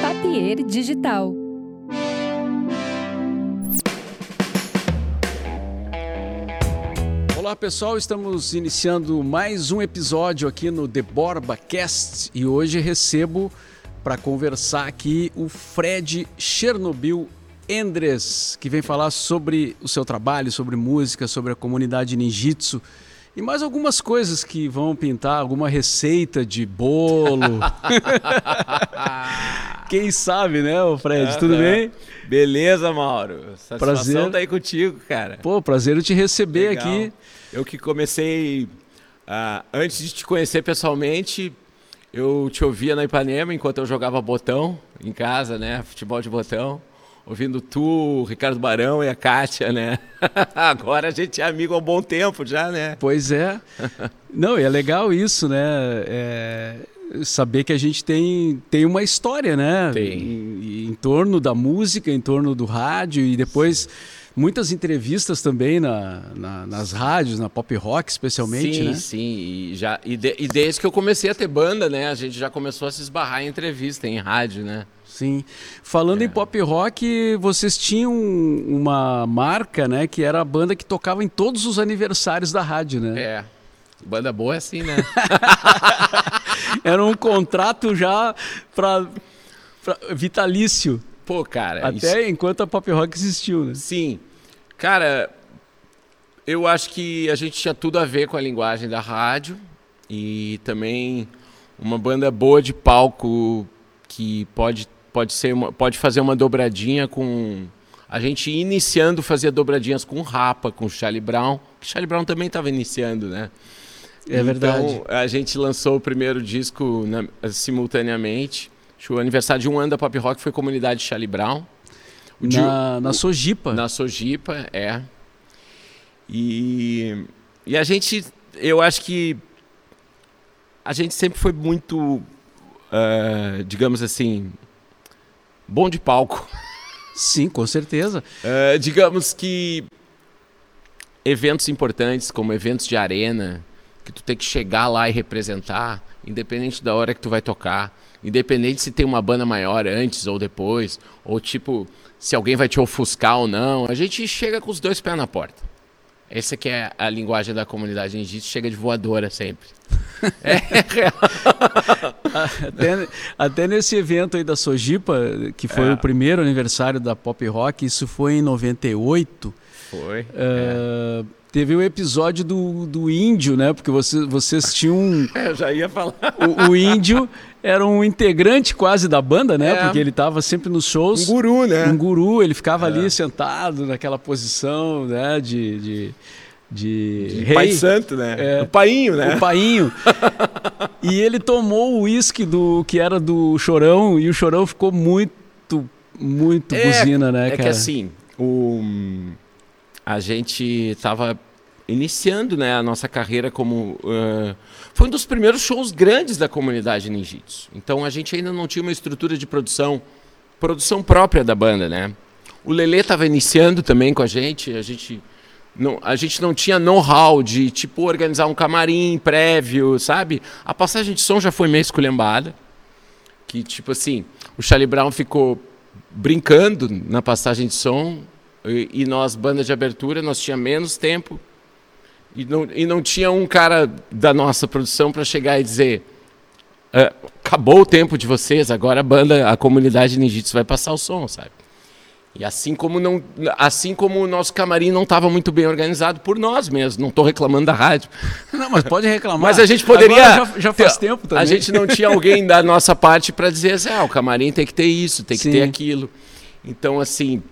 Papier Digital. Olá pessoal, estamos iniciando mais um episódio aqui no The Borba Cast e hoje recebo para conversar aqui o Fred Chernobyl Endres, que vem falar sobre o seu trabalho, sobre música, sobre a comunidade ninjitsu e mais algumas coisas que vão pintar, alguma receita de bolo. Quem sabe, né, Fred? Tudo bem? Beleza, Mauro. Satisfação Prazer. tá aí contigo, cara. Pô, prazer te receber Legal. aqui. Eu que comecei. ah, antes de te conhecer pessoalmente, eu te ouvia na Ipanema enquanto eu jogava botão em casa, né? Futebol de botão. Ouvindo tu, o Ricardo Barão e a Kátia, né? Agora a gente é amigo há um bom tempo já, né? Pois é. Não, e é legal isso, né? É, saber que a gente tem, tem uma história, né? Tem. Em, em torno da música, em torno do rádio e depois muitas entrevistas também na, na- nas rádios, na pop rock especialmente, sim, né? sim. E, já, e, de- e desde que eu comecei a ter banda, né? A gente já começou a se esbarrar em entrevista, em rádio, né? Sim. Falando É. em pop rock, vocês tinham uma marca, né? Que era a banda que tocava em todos os aniversários da rádio, né? É. Banda boa é assim, né? Era um contrato já para vitalício. Pô, cara. isso- Até enquanto a pop rock existiu, né? Sim. Cara, eu acho que a gente tinha tudo a ver com a linguagem da rádio e também uma banda boa de palco que pode, pode, ser uma- pode fazer uma dobradinha com. A gente iniciando fazia dobradinhas com Rapa, com Charlie Brown, que Charlie Brown também estava iniciando, né? É verdade. Então, a gente lançou o primeiro disco na- simultaneamente. Acho que O aniversário de um ano da Pop Rock foi Comunidade Charlie Brown. O de- Na, na Sojipa. na Sojipa, é. E, e a gente, eu acho que a gente sempre foi muito, ah, digamos assim, bom de palco. Sim, com certeza. Ah, digamos que eventos importantes, como eventos de arena, que tu tem que chegar lá e representar, independente da hora que tu vai tocar, independente se tem uma banda maior antes ou depois, ou tipo, se alguém vai te ofuscar ou não, a gente chega com os dois pés na porta. Essa que é a linguagem da comunidade ninjitsu, chega de voadora sempre. Até, até nesse evento aí da Sojipa, que foi É. o primeiro aniversário da pop rock, isso foi em 98. Foi. ah, Teve o episódio do, do índio, né? Porque vocês, vocês tinham. um- É, eu já ia falar. O, o índio era um integrante quase da banda, né? É. Porque ele estava sempre nos shows. Um guru, né? um guru, ele ficava É. ali sentado naquela posição, né, de de, de, De rei, Pai Santo, né? É. O painho, né? o painho. e ele tomou o uísque do que era do Chorão e o Chorão ficou muito muito É, buzina, né, É cara? que assim, o, a gente estava iniciando né, a nossa carreira como. ah, foi um dos primeiros shows grandes da comunidade ninjitsu. Então a gente ainda não tinha uma estrutura de produção, produção própria da banda, né? O Lelê estava iniciando também com a gente, a gente. Não, a gente não tinha know-how de, tipo, organizar um camarim prévio, sabe? A passagem de som já foi meio esculhambada. Que, tipo assim, o Charlie Brown ficou brincando na passagem de som e, e nós, banda de abertura, nós tinha menos tempo e não, e não tinha um cara da nossa produção para chegar e dizer "Ah, acabou o tempo de vocês, agora a banda, a comunidade ninjitsu vai passar o som, sabe? E assim como não, assim como o nosso camarim não estava muito bem organizado por nós mesmos, não estou reclamando da rádio, Não, mas pode reclamar. mas a gente poderia. Agora já, já faz ter- tempo também. A gente não tinha alguém da nossa parte para dizer assim: ah, o camarim tem que ter isso, tem que Sim. ter aquilo. Então, assim,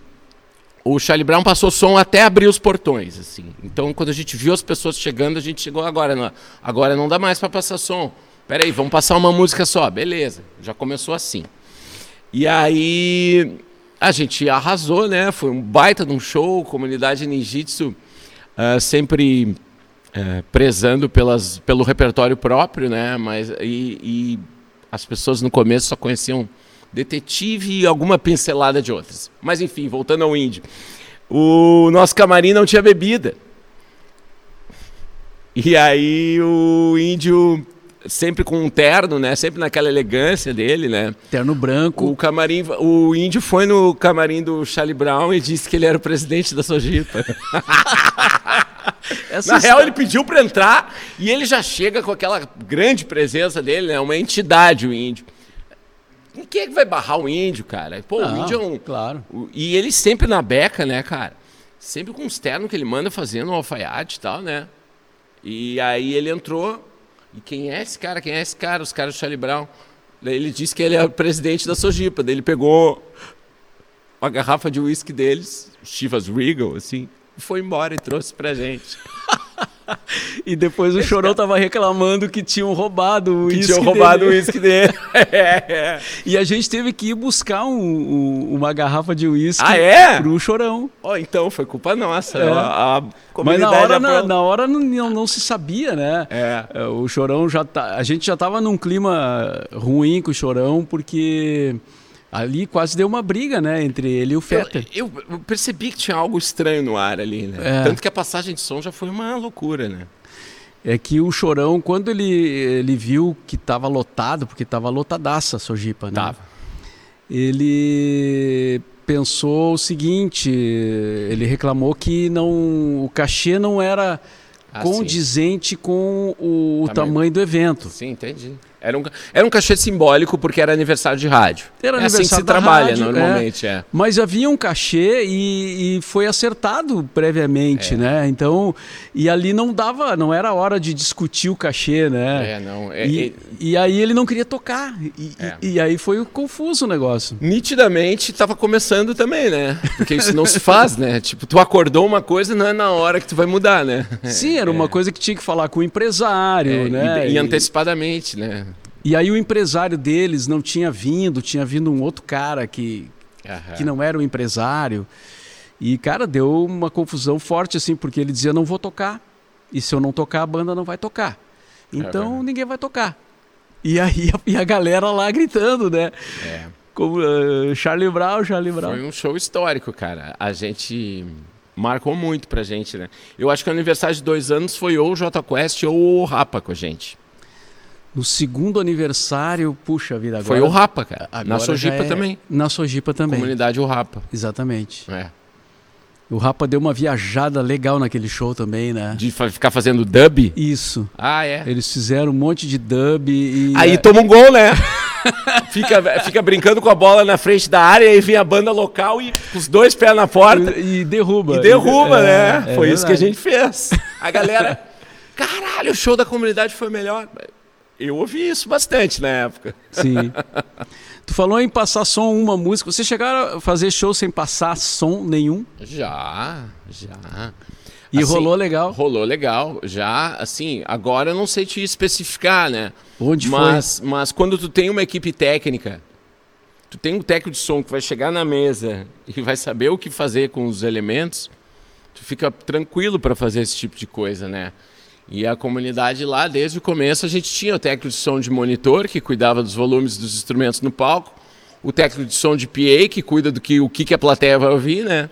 o Charlie Brown passou som até abrir os portões. assim. Então, quando a gente viu as pessoas chegando, a gente chegou agora. Não, agora não dá mais para passar som. Peraí, vamos passar uma música só. Beleza, já começou assim. E aí a gente arrasou, né? Foi um baita de um show, comunidade ninjitsu ah, sempre eh, prezando pelas, pelo repertório próprio, né? Mas e, e as pessoas no começo só conheciam detetive e alguma pincelada de outras. Mas enfim, voltando ao índio, o nosso camarim não tinha bebida. E aí o índio sempre com um terno, né? Sempre naquela elegância dele, né? Terno branco. O camarim, o índio foi no camarim do Charlie Brown e disse que ele era o presidente da Sojipa. Na real, ele pediu para entrar e ele já chega com aquela grande presença dele, né? Uma entidade, o índio. Quem é que vai barrar o índio, cara? Pô, Não, o índio é um. claro. E ele sempre na beca, né, cara? Sempre com os ternos que ele manda fazendo um alfaiate e tal, né? E aí ele entrou. E quem é esse cara? Quem é esse cara? Os caras do Charlie Brown. Daí ele disse que ele é o presidente da Sojipa. Daí ele pegou uma garrafa de uísque deles, Chivas Regal, assim, e foi embora e trouxe pra gente. E depois o Chorão tava reclamando que tinham roubado o Que uísque tinham roubado o dele. uísque dele. é. E a gente teve que ir buscar um- um- uma garrafa de uísque Ah, é? pro Chorão. Ó, então, foi culpa nossa. É. A, a Mas na hora, na, na hora não, não, não se sabia, né? É. É, O Chorão já tá. A gente já tava num clima ruim com o Chorão, porque ali quase deu uma briga, né? Entre ele e o Fetter. Eu, eu- percebi que tinha algo estranho no ar ali, né? É. Tanto que a passagem de som já foi uma loucura, né? É que o Chorão, quando ele, ele viu que tava lotado, porque tava lotadaça a Sojipa, né? Tava. Ele pensou o seguinte, ele reclamou que não, o cachê não era Ah, condizente com o, o Tamanho. tamanho do evento. Sim, entendi. Era um, era um cachê simbólico porque era aniversário de rádio. Era é assim que se aniversário trabalha rádio, normalmente, é. Mas havia um cachê e, e foi acertado previamente, É. né? Então, e ali não dava, não era hora de discutir o cachê, né? É, não. é- e, é- e aí ele não queria tocar. E, É. e- e aí foi confuso o negócio. Nitidamente estava começando também, né? Porque isso não se faz, né? Tipo, tu acordou uma coisa, não é na hora que tu vai mudar, né? Sim, era uma coisa que tinha que falar com o empresário, É, né? e E- antecipadamente, né? E aí o empresário deles não tinha vindo, tinha vindo um outro cara que, que não era o empresário. E, cara, deu uma confusão forte, assim, porque ele dizia, não vou tocar. E se eu não tocar, a banda não vai tocar. Então, verdade. ninguém vai tocar. E aí, a, e a galera lá gritando, né? É. Como eh, Charlie Brown, Charlie Brown. Foi um show histórico, cara. A gente marcou muito pra gente, né? Eu acho que o aniversário de dois anos foi ou o J Quest ou o Rapa com a gente. No segundo aniversário, puxa vida, agora... foi o Rapa, cara. Na Sojipa é- também. Na Sojipa também, Comunidade o Rapa. exatamente. É. O Rapa deu uma viajada legal naquele show também, né? De ficar fazendo dub. Isso. Ah, é. Eles fizeram um monte de dub e... Aí é, toma um gol, né? fica, fica brincando com a bola na frente da área e aí vem a banda local e com os dois pés na porta E, e derruba. e derruba, É, né? é foi isso que a verdade. gente fez. A galera, caralho, o show da comunidade foi melhor. Eu ouvi isso bastante na época. Sim. Tu falou em passar som uma música. Você chegaram a fazer show sem passar som nenhum? Já, já. E Assim, rolou legal? Rolou legal, já, assim, agora eu não sei te especificar, né? Onde mas, mas quando tu tem uma equipe técnica, tu tem um técnico de som que vai chegar na mesa e vai saber o que fazer com os elementos, tu fica tranquilo para fazer esse tipo de coisa, né? E a comunidade lá, desde o começo, a gente tinha o técnico de som de monitor, que cuidava dos volumes dos instrumentos no palco, o técnico de som de PA, que cuida do que o que, que a plateia vai ouvir, né?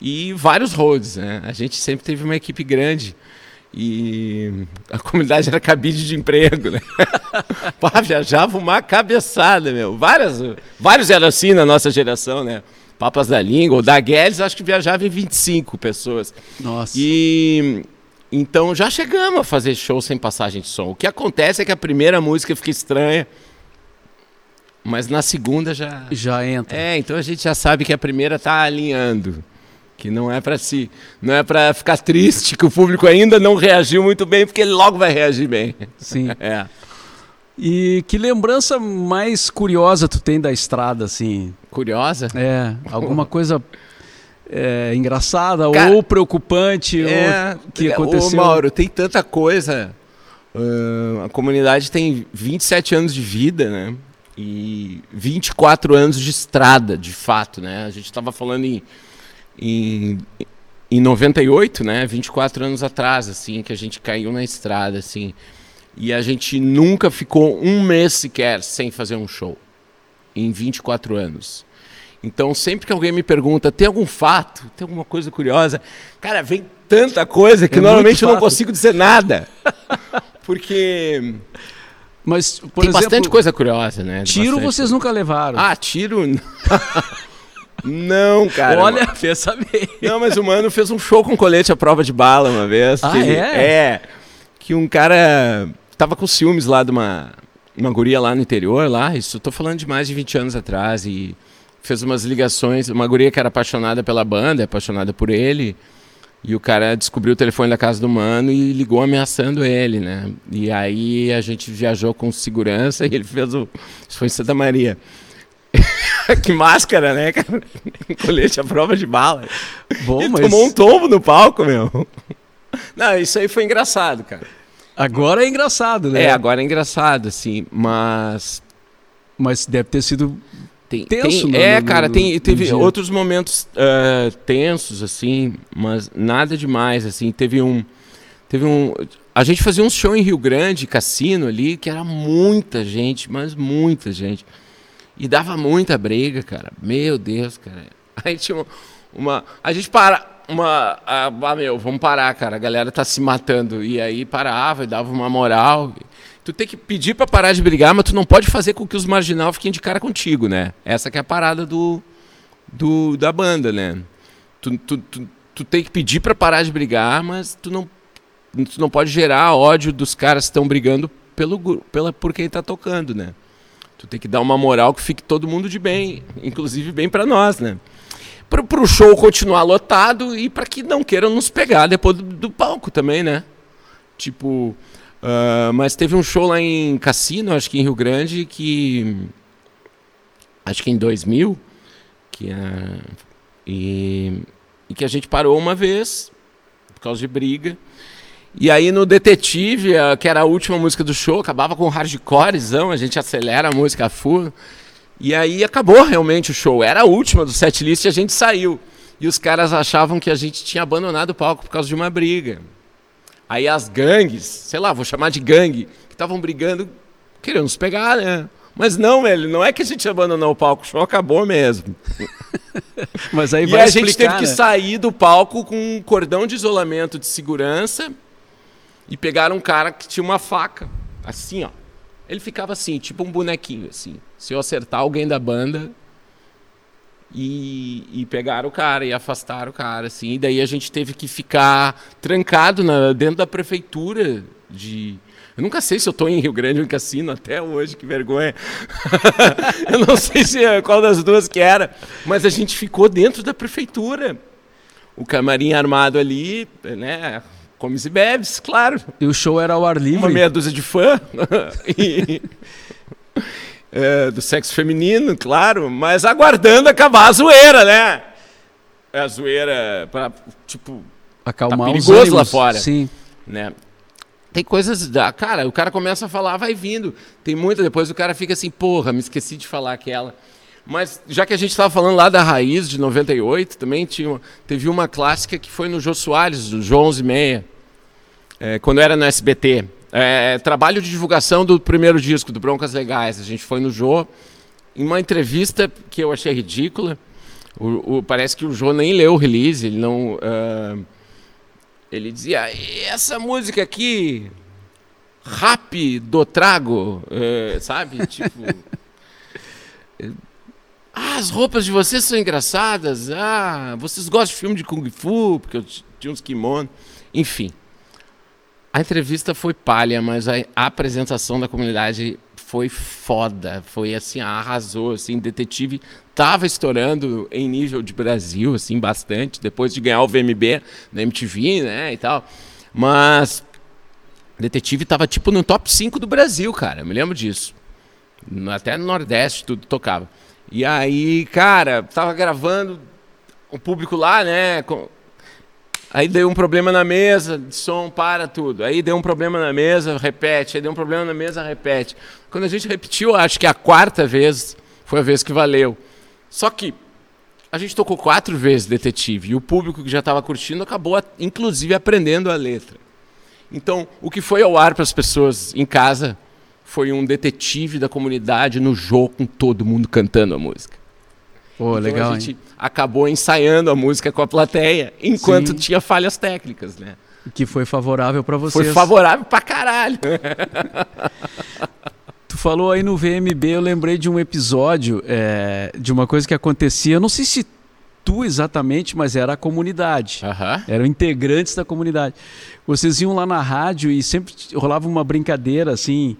E vários roads, né? A gente sempre teve uma equipe grande. E a comunidade era cabide de emprego, né? Pá, viajava uma cabeçada, meu. Várias, vários eram assim na nossa geração, né? Papas da Língua, o da Guedes, acho que viajava em 25 pessoas. Nossa. E então já chegamos a fazer show sem passagem de som. O que acontece é que a primeira música fica estranha, mas na segunda já. Já entra. É, então a gente já sabe que a primeira tá alinhando. Que não é para si, não é para ficar triste que o público ainda não reagiu muito bem, porque ele logo vai reagir bem. Sim. É. E que lembrança mais curiosa tu tem da estrada, assim? Curiosa? É, alguma coisa é, engraçada Cara, ou preocupante É, ou que aconteceu? Ô, Mauro, tem tanta coisa. Ah, a comunidade tem 27 anos de vida, né? E 24 anos de estrada, de fato, né? A gente estava falando em, em, em 98, né? 24 anos atrás, assim, que a gente caiu na estrada, assim. E a gente nunca ficou um mês sequer sem fazer um show. Em 24 anos. Então, sempre que alguém me pergunta, tem algum fato, tem alguma coisa curiosa? Cara, vem tanta coisa que É normalmente eu não consigo dizer nada. Porque Mas, por Tem exemplo, bastante coisa curiosa, né? tiro Bastante vocês nunca levaram. Ah, tiro. não, cara. Olha, fez saber. Não, mas o mano fez um show com colete à prova de bala uma vez. Ah, que ele- é? É. Que um cara tava com ciúmes lá de uma, uma guria lá no interior, lá. Isso eu tô falando de mais de 20 anos atrás. E fez umas ligações. Uma guria que era apaixonada pela banda, apaixonada por ele. E o cara descobriu o telefone da casa do mano e ligou ameaçando ele, né? E aí a gente viajou com segurança e ele fez o. Isso foi em Santa Maria. que máscara, né, cara? Colete à prova de bala. Bom, Ele mas tomou um tombo no palco, meu. Não, isso aí foi engraçado, cara. agora é engraçado, né? É, agora é engraçado, assim, mas. Mas deve ter sido Tem, Tenso tem- no- é, no- cara, no- tem, teve dia. outros momentos ah, tensos, assim, mas nada demais, assim. Teve um. Teve um. A gente fazia um show em Rio Grande, cassino ali, que era muita gente, mas muita gente. E dava muita briga, cara. Meu Deus, cara. Aí tinha uma. uma- a gente para. Uma. Ah, meu, vamos parar, cara. A galera tá se matando. E aí parava e dava uma moral. Tu tem que pedir pra parar de brigar, mas tu não pode fazer com que os marginal fiquem de cara contigo, né? Essa que é a parada do, do da banda, né? Tu, tu, tu, tu tem que pedir pra parar de brigar, mas tu não, tu não pode gerar ódio dos caras que estão brigando pelo, pela, por quem tá tocando, né? Tu tem que dar uma moral que fique todo mundo de bem, inclusive bem pra nós, né? Pro, pro show continuar lotado e pra que não queiram nos pegar depois do, do palco também, né? Tipo, ah, mas teve um show lá em Cassino, acho que em Rio Grande, que. Acho que em 2000, que, ah, e, e que a gente parou uma vez, por causa de briga. E aí no Detetive, ah, que era a última música do show, acabava com um hardcorezão, a gente acelera a música full. E aí acabou realmente o show. Era a última do setlist e a gente saiu. E os caras achavam que a gente tinha abandonado o palco por causa de uma briga. Aí as gangues, sei lá, vou chamar de gangue, que estavam brigando, querendo nos pegar, né? Mas não, velho, não é que a gente abandonou o palco, o show acabou mesmo. Mas aí E vai a gente explicar, teve que né? sair do palco com um cordão de isolamento de segurança e pegaram um cara que tinha uma faca, assim, ó. Ele ficava assim, tipo um bonequinho, assim. Se eu acertar alguém da banda e, e o cara e afastaram o cara, assim. E daí a gente teve que ficar trancado na- dentro da prefeitura de... Eu nunca sei se eu tô em Rio Grande ou em Cassino até hoje, que vergonha. eu não sei se é qual das duas que era, mas a gente ficou dentro da prefeitura. O camarim armado ali, né? Comes e bebes, claro. E o show era ao ar Uma livre. meia dúzia de fã. E- é, do sexo feminino, claro, mas aguardando acabar a zoeira, né? É a zoeira pra, tipo, Acalmar Tá os perigoso ânimos. lá fora. Sim. né? Tem coisas da. Cara, o cara começa a falar, vai vindo. Tem muita, depois o cara fica assim, porra, me esqueci de falar aquela. Mas já que a gente estava falando lá da raiz de 98, também tinha, uma- teve uma clássica que foi no Jô Soares, do Jô 11 e meia, é, quando era no SBT. É, trabalho de divulgação do primeiro disco, do Broncas Legais. A gente foi no Jô, em uma entrevista que eu achei ridícula. O, o- parece que o Jô nem leu o release, ele não. ah, ele dizia, "E essa música aqui, rap do trago, eh, sabe? Tipo. ah, as roupas de vocês são engraçadas. Ah, vocês gostam de filme de Kung Fu, porque eu tinha uns kimonos. Enfim. A entrevista foi palha, mas a, apresentação da comunidade foi foda. Foi assim, arrasou. Assim, detetive tava estourando em nível de Brasil, assim, bastante, depois de ganhar o VMB na MTV, né, e tal. Mas Detetive tava tipo no top 5 do Brasil, cara. Eu me lembro disso. Até no Nordeste tudo tocava. E aí, cara, tava gravando o público lá, né? Aí deu um problema na mesa, som, para tudo. Aí deu um problema na mesa, repete. Aí deu um problema na mesa, repete. Quando a gente repetiu, acho que a quarta vez foi a vez que valeu. Só que a gente tocou quatro vezes Detetive e o público que já estava curtindo acabou, inclusive, aprendendo a letra. Então, o que foi ao ar para as pessoas em casa foi um detetive da comunidade no jogo com todo mundo cantando a música. Pô, Então, legal, a gente hein? acabou ensaiando a música com a plateia enquanto Sim. tinha falhas técnicas, né? Que foi favorável para vocês. Foi favorável pra caralho. Tu falou aí no VMB, eu lembrei de um episódio é, de uma coisa que acontecia. Eu não sei se tu exatamente, mas era a comunidade. Eram integrantes da comunidade. Vocês iam lá na rádio e sempre rolava uma brincadeira assim,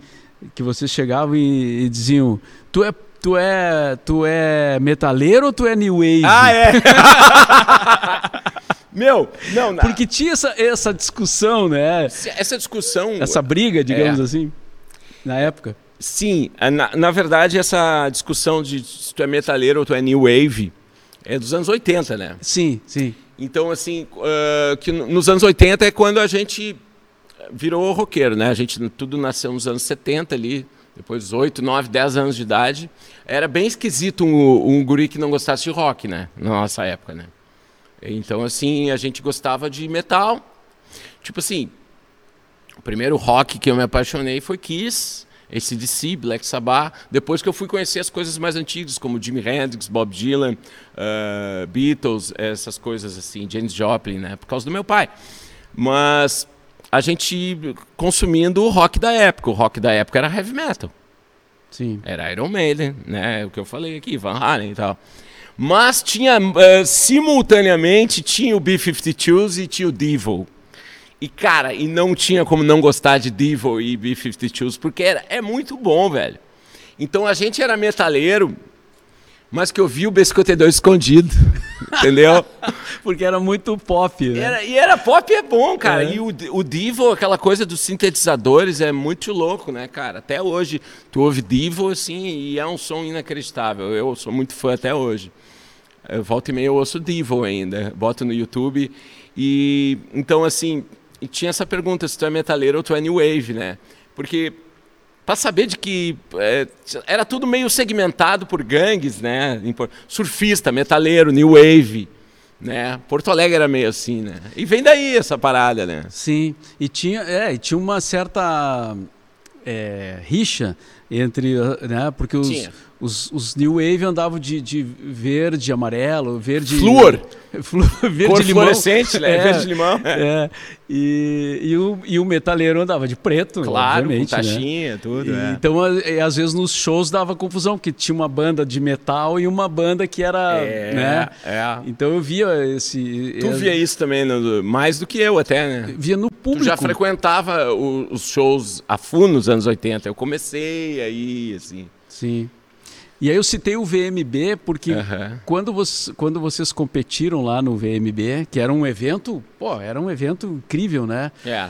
que vocês chegavam e, e diziam: "Tu é tu é tu é metaleiro ou tu é new wave?" Ah, é? Meu, não, na- Porque tinha essa, essa discussão, né? essa discussão. Essa briga, digamos É. assim, na época. Sim, na, na verdade, essa discussão de se tu é metaleiro ou tu é new wave é dos anos 80, né? Sim, sim. Então, assim, ah, que no- nos anos 80 é quando a gente virou roqueiro, né? A gente tudo nasceu nos anos 70 ali, depois dos 8, 9, 10 anos de idade. Era bem esquisito um, um guri que não gostasse de rock, né? Na nossa época, né? Então, assim, a gente gostava de metal. Tipo assim, o primeiro rock que eu me apaixonei foi Kiss, ACDC, Black Sabbath. Depois que eu fui conhecer as coisas mais antigas, como Jimi Hendrix, Bob Dylan, ah, Beatles, essas coisas assim, James Joplin, né? Por causa do meu pai. Mas a gente consumindo o rock da época. O rock da época era heavy metal. Sim. Era Iron Maiden, né? O que eu falei aqui, Van Halen e tal. Mas tinha, eh, simultaneamente, tinha o B-52s e tinha o Devil. E, cara, e não tinha como não gostar de Devil e B-52s, porque era, é muito bom, velho. Então a gente era metaleiro, mas que eu vi o B-52 escondido, entendeu? Porque era muito pop, né? Era, e era pop é bom, cara. É. E o, o Divo, aquela coisa dos sintetizadores, é muito louco, né, cara? Até hoje, tu ouve Divo, assim, e é um som inacreditável. Eu sou muito fã até hoje. Eu, volta e meia eu ouço Divo ainda, boto no YouTube. E então, assim, tinha essa pergunta se tu é metaleiro ou tu é new wave, né? Porque para saber de que é, era tudo meio segmentado por gangues, né? Surfista, metaleiro, new wave, né? Porto Alegre era meio assim, né? E vem daí essa parada, né? Sim, e tinha, é, e tinha uma certa é, rixa entre, né, porque os, Tinha. Os, os New Wave andavam de, de verde, amarelo, verde... Flúor. Verde Cor limão. fluorescente, né? É, Verde limão. É, e, e, o, e o metaleiro andava de preto, Claro, com né? taxinha, tudo, E, é. Então, às vezes nos shows dava confusão, porque tinha uma banda de metal e uma banda que era, É, né? é. Então eu via esse... Tu via isso também, no- mais do que eu até, né? Via no Tu público. já frequentava os shows a fundo nos anos 80. Eu comecei aí, assim. Sim. E aí eu citei o VMB porque Aham. quando, você, quando vocês competiram lá no VMB, que era um evento, pô, era um evento incrível, né? É.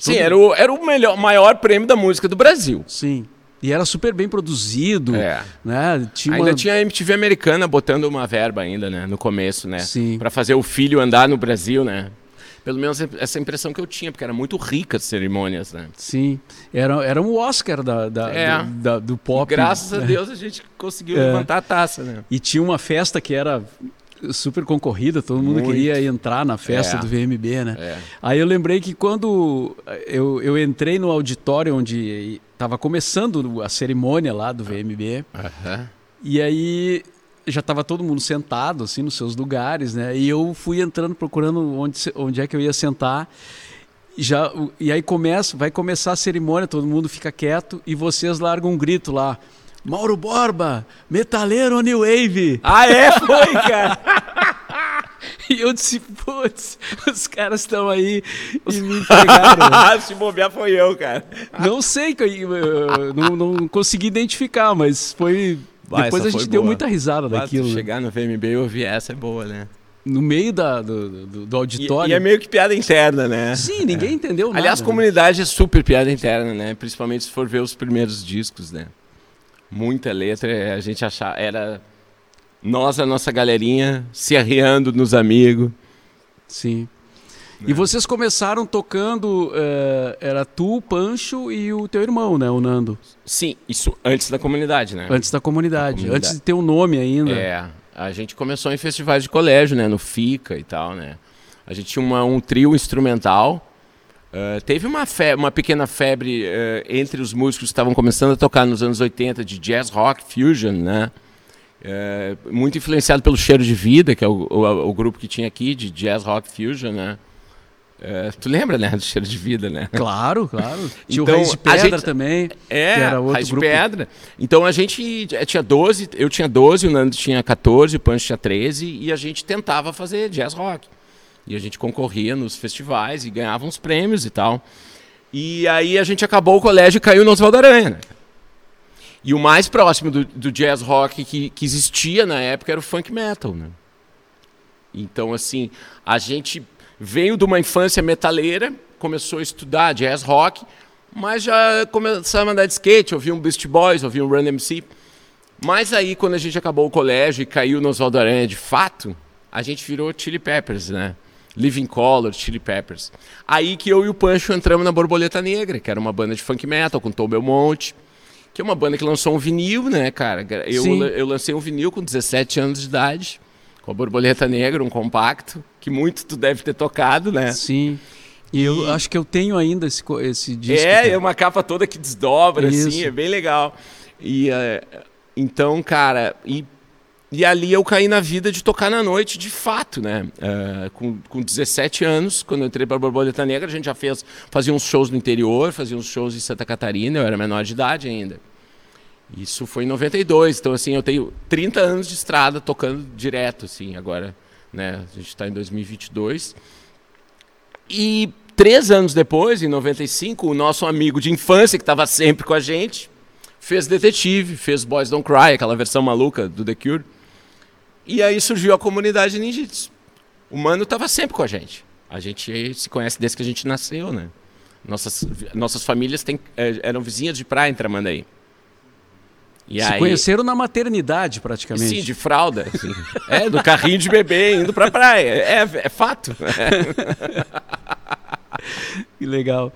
Sim, era o, era o melhor, maior prêmio da música do Brasil. Sim. E era super bem produzido, É. né? Tinha ainda uma... tinha a MTV americana botando uma verba ainda, né? No começo, né? Sim. Pra fazer o filho andar no Brasil, né? Pelo menos essa impressão que eu tinha, porque era muito rica as cerimônias, né? Sim. Era, era um Oscar da, da- É. do, da- do pop. Graças a né? Deus a gente conseguiu É. levantar a taça, né? E tinha uma festa que era super concorrida, todo mundo Muito. queria entrar na festa É. do VMB, né? É. Aí eu lembrei que quando eu, eu entrei no auditório onde estava começando a cerimônia lá do VMB, e aí já estava todo mundo sentado assim nos seus lugares, né? E eu fui entrando procurando onde, onde é que eu ia sentar. E Já, e aí começa, vai começar a cerimônia, todo mundo fica quieto e vocês largam um grito lá. Mauro Borba, metaleiro New Wave? Ah, é? Foi, cara! E eu disse, putz, os caras estão aí e me entregaram. Se bobear foi eu, cara. Não sei, que eu- eu não, não consegui identificar, mas foi. Vai, Depois a gente deu boa. muita risada Lá, daquilo. né? chegar no VMB e ouvir essa é boa, né? No meio da, do, do, do E, auditório. e é meio que piada interna, né? Sim, ninguém entendeu nada. Aliás, comunidade é super piada interna, né? Principalmente se for ver os primeiros discos, né? Muita letra, é, a gente achava. Era nós, a nossa galerinha, se arriando nos amigos. Sim. E vocês começaram tocando. eh, era tu, o Pancho e o teu irmão, né? O Nando. Sim, isso antes da comunidade, né? Antes da comunidade. Da comunidade. Antes de ter um nome ainda. É, a gente começou em festivais de colégio, né? No FICA e tal, né? A gente tinha uma- um trio instrumental. Eh, teve uma, fe- uma pequena febre eh, entre os músicos que estavam começando a tocar nos anos 80 de jazz rock fusion, né? Muito influenciado pelo Cheiro de Vida, que é o, o- o grupo que tinha aqui de jazz rock fusion, né? É, tu lembra, né, do cheiro de vida, né? Claro, claro. Tinha Então, o Raiz de Pedra gente- também. É, que era outro Raiz de grupo. Pedra. Então a gente eh, tinha 12, eu tinha 12, o Nando tinha 14, o Pancho tinha 13 e a gente tentava fazer jazz rock. E a gente concorria nos festivais e ganhava uns prêmios e tal. E aí a gente acabou o colégio e caiu no Oswaldo Aranha. né? E o mais próximo do, do jazz rock que, que existia na época era o funk metal, né? Então, assim, a gente veio de uma infância metaleira, começou a estudar jazz rock, mas já começava a andar de skate, ouvia um Beast Boys, ouvia um Run MC. Mas aí, quando a gente acabou o colégio e caiu no Oswaldo Aranha de fato, a gente virou Chili Peppers, né? Living Color, Chili Peppers. Aí que eu e o Pancho entramos na Borboleta Negra, que era uma banda de funk metal com Tom Belmonte, que é uma banda que lançou um vinil, né, cara? Eu, Sim. eu lancei um vinil com 17 anos de idade, com a Borboleta Negra, um compacto, que muito tu deve ter tocado, né? Sim. E eu acho que eu tenho ainda esse, esse disco. É, é uma capa toda que desdobra, Isso. assim, é bem legal. E eh, então, cara, e, e ali eu caí na vida de tocar na noite de fato, né? Eh, com, com 17 anos, quando eu entrei para Borboleta Negra, a gente já fez, fazia uns shows no interior, fazia uns shows em Santa Catarina, eu era menor de idade ainda. Isso foi em 92, então assim, eu tenho 30 anos de estrada tocando direto, assim, agora, né? A gente está em 2022. E três anos depois, em 95, o nosso amigo de infância, que estava sempre com a gente, fez Detetive, fez Boys Don't Cry, aquela versão maluca do The Cure. E aí surgiu a comunidade ninjitsu. O Mano estava sempre com a gente. A gente se conhece desde que a gente nasceu, né? Nossas, nossas famílias têm, eh, eram vizinhas de praia em Tramandaí. E Se conheceram na maternidade, praticamente. Sim, de fralda. assim. É, do carrinho de bebê indo pra praia. É, é fato. Que legal.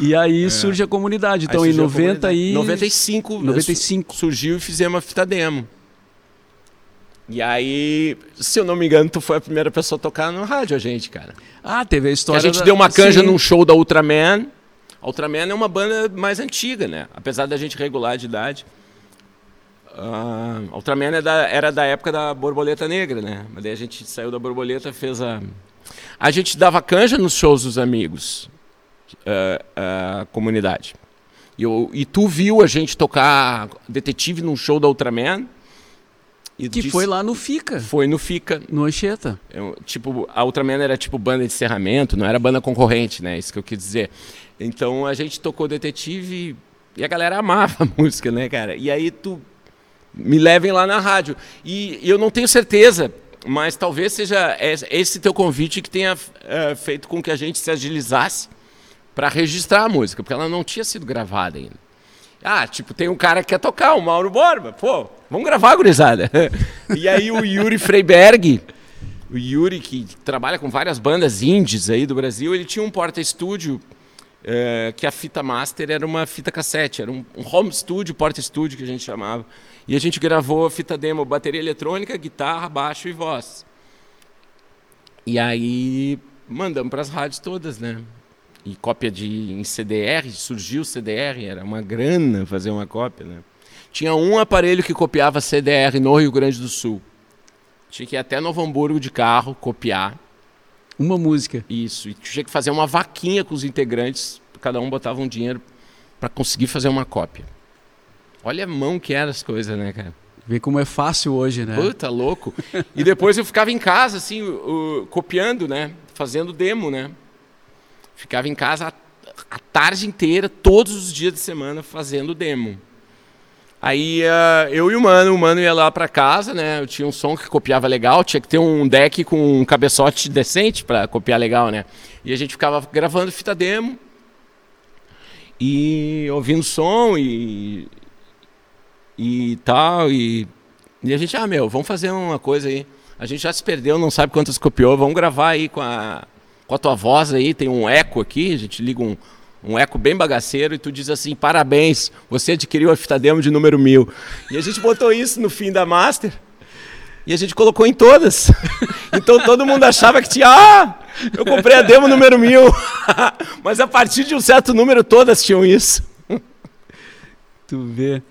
E aí surge a comunidade. Então, É. Aí em surgiu a 90 comunidade. e... 95, 95. surgiu e fizemos uma fita demo. E aí, se eu não me engano, tu foi a primeira pessoa a tocar no rádio, a gente, cara. Ah, teve a Que história a gente da- deu uma canja Sim. num show da Ultraman. A Ultraman é uma banda mais antiga, né? Apesar da gente regular de idade. Ah, a Ultraman é da- era da época da Borboleta Negra, né? Mas daí a gente saiu da Borboleta fez a... A gente dava canja nos shows dos amigos, ah, a comunidade. E, eu- e tu viu a gente tocar Detetive num show da Ultraman. E Que disse- foi lá no FICA, Foi no FICA. no Anchieta. Eu, tipo, a Ultraman era tipo banda de encerramento, não era banda concorrente, né? Isso que eu quis dizer. Então a gente tocou Detetive e a galera amava a música, né, cara? E aí tu me levem lá na rádio. E, eu não tenho certeza, mas talvez seja es- esse teu convite que tenha eh, feito com que a gente se agilizasse para registrar a música, porque ela não tinha sido gravada ainda. Ah, tipo, tem um cara que quer tocar, o Mauro Borba. Pô, vamos gravar, gurizada. e aí o Yuri Freiberg, o Yuri, que trabalha com várias bandas indies aí do Brasil, ele tinha um porta-estúdio eh, que a fita master era uma fita cassete, era um, um home studio, porta-estúdio que a gente chamava. E a gente gravou fita demo, bateria eletrônica, guitarra, baixo e voz. E aí mandamos para as rádios todas, né? E cópia de em CDR, surgiu CDR, era uma grana fazer uma cópia, né? Tinha um aparelho que copiava CDR no Rio Grande do Sul. Tinha que ir até Novo Hamburgo de carro, copiar. Uma música. Isso. E tinha que fazer uma vaquinha com os integrantes. Cada um botava um dinheiro para conseguir fazer uma cópia. Olha a mão que eram as coisas, né, cara? Vê como é fácil hoje, né? Puta, louco. E depois eu ficava em casa, assim, o- copiando, né? Fazendo demo, né? Ficava em casa a, a tarde inteira, todos os dias de semana, fazendo demo. Aí ah, eu e o mano, o mano ia lá pra casa, né? Eu tinha um som que copiava legal, tinha que ter um deck com um cabeçote decente pra copiar legal, né? E a gente ficava gravando fita demo e ouvindo som e e tal e e a gente, ah, meu, vamos fazer uma coisa aí. A gente já se perdeu, não sabe quantas copiou, vamos gravar aí com a, com a tua voz aí, tem um eco aqui, a gente liga um, um eco bem bagaceiro e tu diz assim, parabéns, você adquiriu a fita demo de número mil. E a gente botou isso no fim da master e a gente colocou em todas. Então todo mundo achava que tinha, ah, eu comprei a demo número mil. Mas a partir de um certo número todas tinham isso. Tu vê.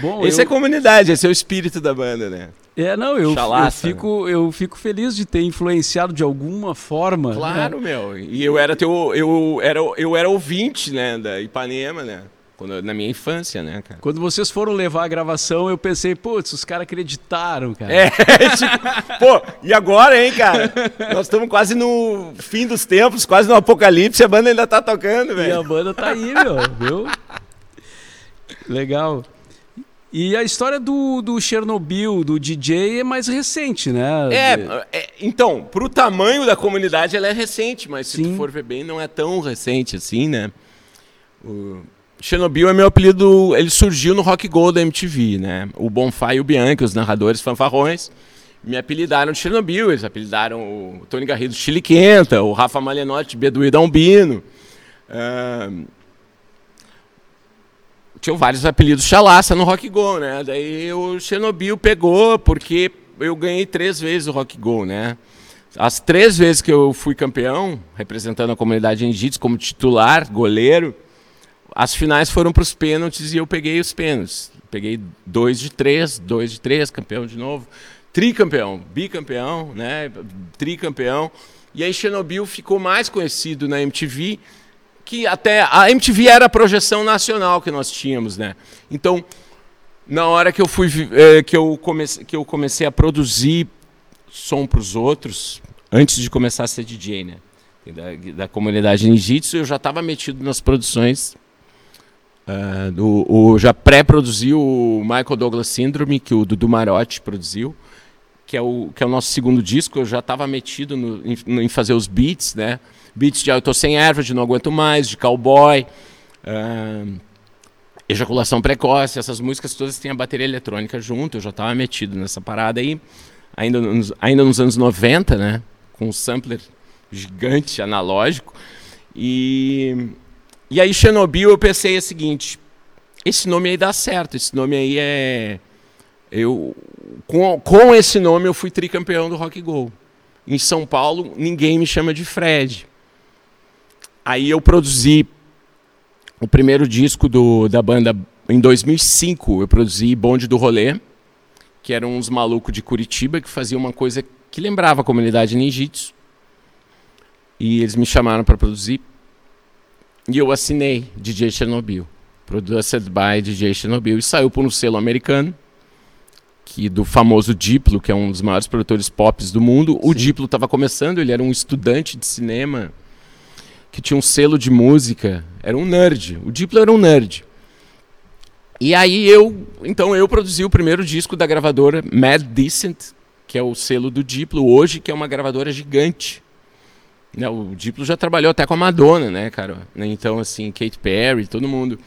Bom, Esse eu... é comunidade, esse é o espírito da banda, né? É, não, eu, Chalaça, eu, fico, eu fico feliz de ter influenciado de alguma forma. né? Claro, meu. E eu era teu, eu era, eu era ouvinte, né, da Ipanema, né? Quando, na minha infância, né, cara? Quando vocês foram levar a gravação, eu pensei, putz, os caras acreditaram, cara. É, tipo, pô, e agora, hein, cara? Nós estamos quase no fim dos tempos, quase no apocalipse, a banda ainda tá tocando, E velho. a banda tá aí, meu, viu? Legal. E a história do, do Chernobyl, do DJ, é mais recente, né? É, é, então, pro tamanho da comunidade ela é recente, mas se Sim. tu for ver bem, não é tão recente assim, né? O Chernobyl é meu apelido, ele surgiu no Rock Go da MTV, né? O Bonfá e o Bianchi, os narradores fanfarrões, me apelidaram de Chernobyl, eles apelidaram o Tony Garrido de Chile Quenta, o Rafa Malenotti de Beduíno Albino. Ahn, tinham vários apelidos chalaça no Rock Go, né? Daí o Chernobyl pegou porque eu ganhei três vezes o Rock Go, né? As três vezes que eu fui campeão, representando a comunidade jiu como titular, goleiro, as finais foram para os pênaltis e eu peguei os pênaltis. Peguei dois de três, dois de três, campeão de novo. Tricampeão, bicampeão, né? Tricampeão. E aí Chernobyl ficou mais conhecido na MTV, que até a MTV era a projeção nacional que nós tínhamos, né? Então, na hora que eu fui eh, que eu comecei que eu comecei a produzir som para os outros, antes de começar a ser DJ, né? Da, da comunidade ninjitsu, eu já estava metido nas produções. ah, do, o, já pré-produzi o Michael Douglas Syndrome, que o Dudu Marotti produziu, que é o, que é o nosso segundo disco. Eu já estava metido no, em, em fazer os beats, né? Beats de Eu Tô Sem de Não Aguento Mais, de Cowboy. ah, Ejaculação Precoce, essas músicas todas têm a bateria eletrônica junto, eu já estava metido nessa parada aí, ainda nos, ainda nos anos 90, né? Com um sampler gigante, analógico. E, e aí, Chernobyl, eu pensei o seguinte: esse nome aí dá certo, esse nome aí é. Eu, com, com esse nome, eu fui tricampeão do Rock Go. Em São Paulo, ninguém me chama de Fred. Aí eu produzi o primeiro disco do, da banda em 2005. Eu produzi Bonde do Rolê, que eram uns malucos de Curitiba que faziam uma coisa que lembrava a comunidade ninjitsu. E eles me chamaram para produzir. E eu assinei DJ Chernobyl. Produced by DJ Chernobyl. E saiu por um selo americano, que do famoso Diplo, que é um dos maiores produtores pop do mundo. O Diplo estava começando, ele era um estudante de cinema que tinha um selo de música. Era um nerd. O Diplo era um nerd. E aí eu, então eu produzi o primeiro disco da gravadora Mad Decent, que é o selo do Diplo hoje, que é uma gravadora gigante. Né, o Diplo já trabalhou até com a Madonna, né, cara? Né, Então, assim, Kate Perry, todo mundo.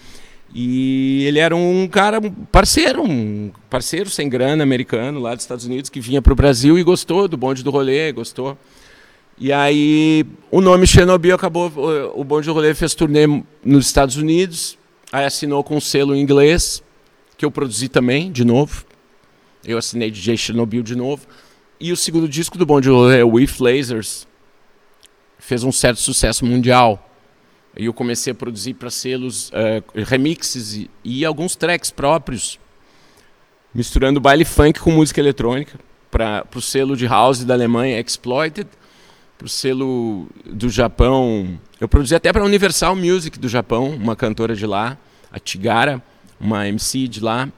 E ele era um cara, um parceiro, um parceiro sem grana americano lá dos Estados Unidos, que vinha para o Brasil e gostou do bonde do rolê, gostou. E aí o nome Chernobyl acabou, o- do rolê fez turnê nos Estados Unidos, aí assinou com um selo em inglês, que eu produzi também, de novo. Eu assinei DJ Chernobyl de novo. E o segundo disco do do rolê, With Lasers, fez um certo sucesso mundial. E eu comecei a produzir para selos eh, remixes e, e alguns tracks próprios, misturando baile funk com música eletrônica, para o selo de house da Alemanha, Exploited, para o selo do Japão. Eu produzi até para a Universal Music do Japão, uma cantora de lá, a Tigara, uma MC de lá.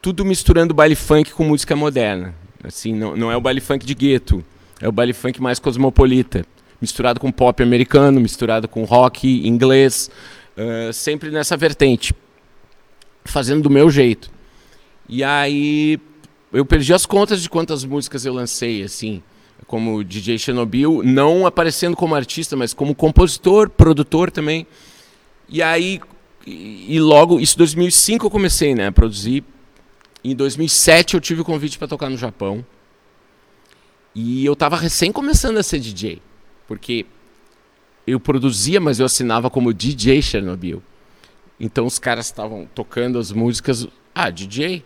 Tudo misturando baile funk com música moderna. Assim, não, não é o baile funk de gueto, é o baile funk mais cosmopolita misturado com pop americano, misturado com rock inglês, uh, sempre nessa vertente, fazendo do meu jeito. E aí eu perdi as contas de quantas músicas eu lancei, assim, como DJ Chernobyl, não aparecendo como artista, mas como compositor, produtor também. E aí, e, logo, isso em 2005 eu comecei, né, a produzir. Em 2007 eu tive o convite para tocar no Japão. E eu estava recém começando a ser DJ porque eu produzia, mas eu assinava como DJ Chernobyl. Então os caras estavam tocando as músicas, ah, DJ.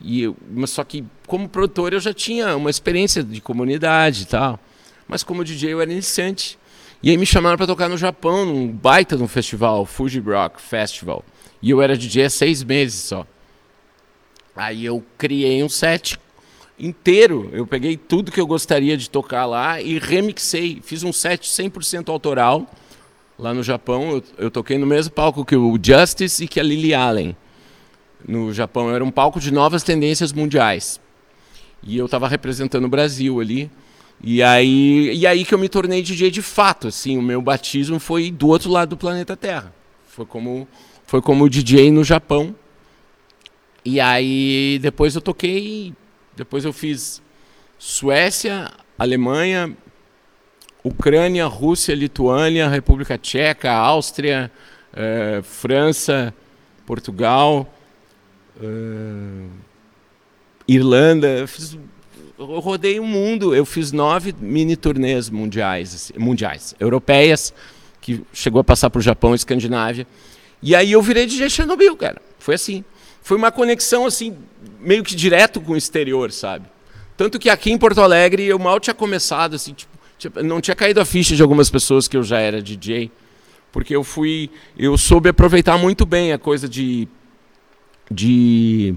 E eu, mas só que como produtor eu já tinha uma experiência de comunidade e tal, mas como DJ eu era iniciante. E aí me chamaram para tocar no Japão, num baita de um festival, Fuji Rock Festival. E eu era DJ há seis meses só. Aí eu criei um set inteiro. Eu peguei tudo que eu gostaria de tocar lá e remixei. Fiz um set 100% autoral lá no Japão. Eu, eu, toquei no mesmo palco que o Justice e que a Lily Allen no Japão. Era um palco de novas tendências mundiais. E eu estava representando o Brasil ali. E aí, e aí que eu me tornei DJ de fato. Assim, o meu batismo foi do outro lado do planeta Terra. Foi como, foi como DJ no Japão. E aí depois eu toquei depois eu fiz Suécia, Alemanha, Ucrânia, Rússia, Lituânia, República Tcheca, Áustria, eh, França, Portugal, eh, Irlanda. Fiz, eu rodei o mundo. Eu fiz nove mini turnês mundiais, assim, mundiais, europeias, que chegou a passar o Japão e Escandinávia. E aí eu virei DJ Chernobyl, cara. Foi assim foi uma conexão assim meio que direto com o exterior, sabe? Tanto que aqui em Porto Alegre eu mal tinha começado assim, tipo, não tinha caído a ficha de algumas pessoas que eu já era DJ, porque eu fui, eu soube aproveitar muito bem a coisa de de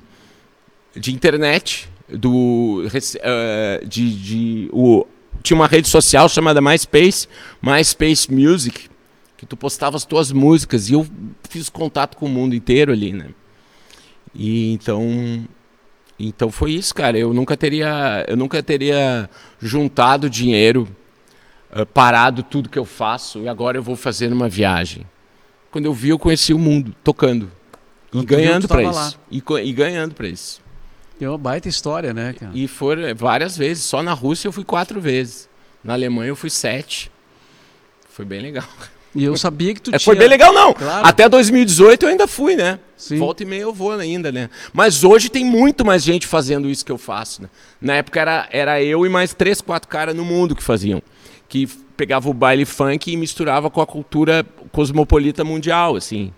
de internet, do uh, de, de o, tinha uma rede social chamada MySpace, MySpace Music, que tu postava as tuas músicas e eu fiz contato com o mundo inteiro ali, né? E então então foi isso, cara. Eu nunca teria eu nunca teria juntado dinheiro, uh, parado tudo que eu faço e agora eu vou fazer uma viagem. Quando eu vi, eu conheci o mundo tocando e ganhando para isso. E, e, ganhando para isso. É uma baita história, né, cara? E foram é, várias vezes. Só na Rússia eu fui quatro vezes. Na Alemanha eu fui sete. Foi bem legal. E eu sabia que tu é, tinha... Foi bem legal, não. Claro. Até 2018 eu ainda fui, né? Sim. Volta e meia eu vou ainda, né? Mas hoje tem muito mais gente fazendo isso que eu faço. Né? Na época era, era eu e mais três, quatro caras no mundo que faziam. Que pegava o baile funk e misturava com a cultura cosmopolita mundial, assim.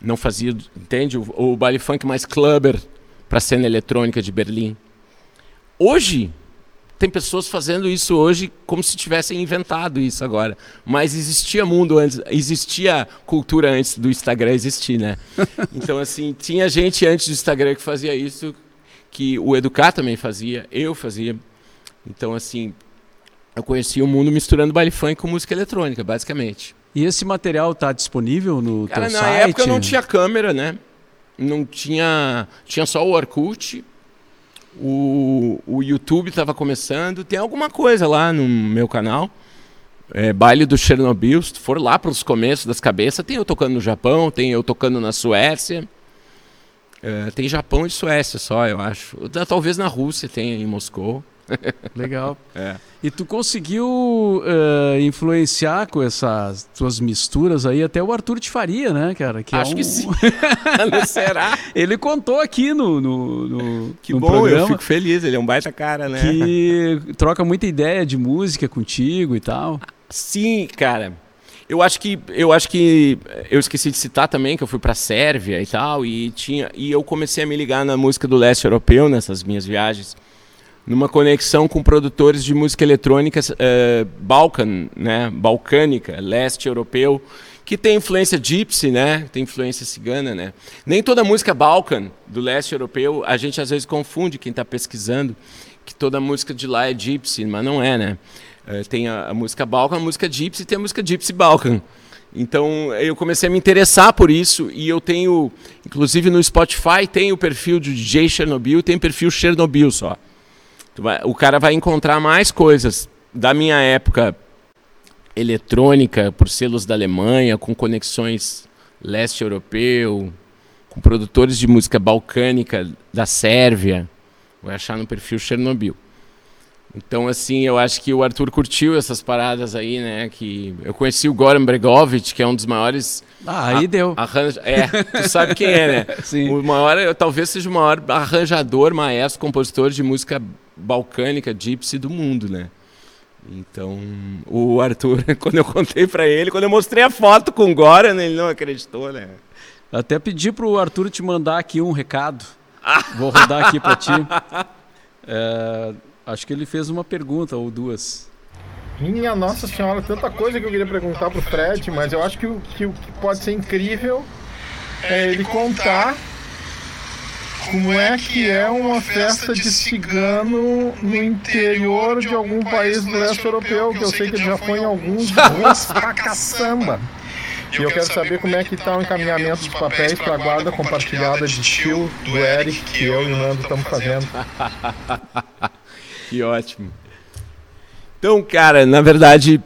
Não fazia, entende? O, o baile funk mais clubber para a cena eletrônica de Berlim. Hoje, tem pessoas fazendo isso hoje como se tivessem inventado isso agora. Mas existia mundo antes, existia cultura antes do Instagram existir, né? Então, assim, tinha gente antes do Instagram que fazia isso, que o Educar também fazia, eu fazia. Então, assim, eu conheci o mundo misturando baile funk com música eletrônica, basicamente. E esse material está disponível no Cara, teu na site? Na época não tinha câmera, né? Não tinha... Tinha só o Orkut o, o YouTube estava começando. Tem alguma coisa lá no meu canal. É, baile do Chernobyl. Se for lá para os começos das cabeças, tem eu tocando no Japão, tem eu tocando na Suécia. É, tem Japão e Suécia só, eu acho. Talvez na Rússia tenha, em Moscou. Legal. É. E tu conseguiu uh, influenciar com essas tuas misturas aí até o Arthur de Faria, né, cara? Que Acho é um... que sim. Será? Ele contou aqui no, no, no Que no bom, programa eu fico feliz. Ele é um baita cara, né? Que troca muita ideia de música contigo e tal. Sim, cara. Eu acho que eu acho que eu esqueci de citar também que eu fui para Sérvia e tal e tinha e eu comecei a me ligar na música do leste europeu nessas minhas viagens numa conexão com produtores de música eletrônica uh, né, balcânica, leste europeu, que tem influência gypsy, né, tem influência cigana, né. Nem toda música Balkan do leste europeu a gente às vezes confunde quem está pesquisando que toda música de lá é gypsy, mas não é, né. Uh, tem a, a, música Balkan, a música gypsy, e tem a música gypsy Balkan. Então eu comecei a me interessar por isso e eu tenho, inclusive no Spotify tem o perfil de DJ Chernobyl, tem perfil Chernobyl só. Vai, o cara vai encontrar mais coisas da minha época eletrônica, por selos da Alemanha, com conexões leste europeu, com produtores de música balcânica da Sérvia. Vai achar no perfil Chernobyl. Então, assim, eu acho que o Arthur curtiu essas paradas aí, né? Que eu conheci o Goran Bregovic, que é um dos maiores. Ah, aí deu. Arranja... É, tu sabe quem é, né? Sim. O maior, talvez seja o maior arranjador, maestro, compositor de música balcânica, gypsy do mundo, né? Então, o Arthur, quando eu contei para ele, quando eu mostrei a foto com o Goran, ele não acreditou, né? Até pedi pro Arthur te mandar aqui um recado. Vou rodar aqui para ti. É, acho que ele fez uma pergunta ou duas. Minha Nossa Senhora, tanta coisa que eu queria perguntar pro Fred, mas eu acho que o que, que pode ser incrível é ele contar como é que é uma festa de cigano no interior de algum país do leste europeu, que eu sei que ele já foi em alguns ruas pra caçamba. E eu quero saber como é que está o encaminhamento dos papéis para a guarda compartilhada de tio do Eric, que eu e o Nando estamos fazendo. Que ótimo. Então, cara, na verdade,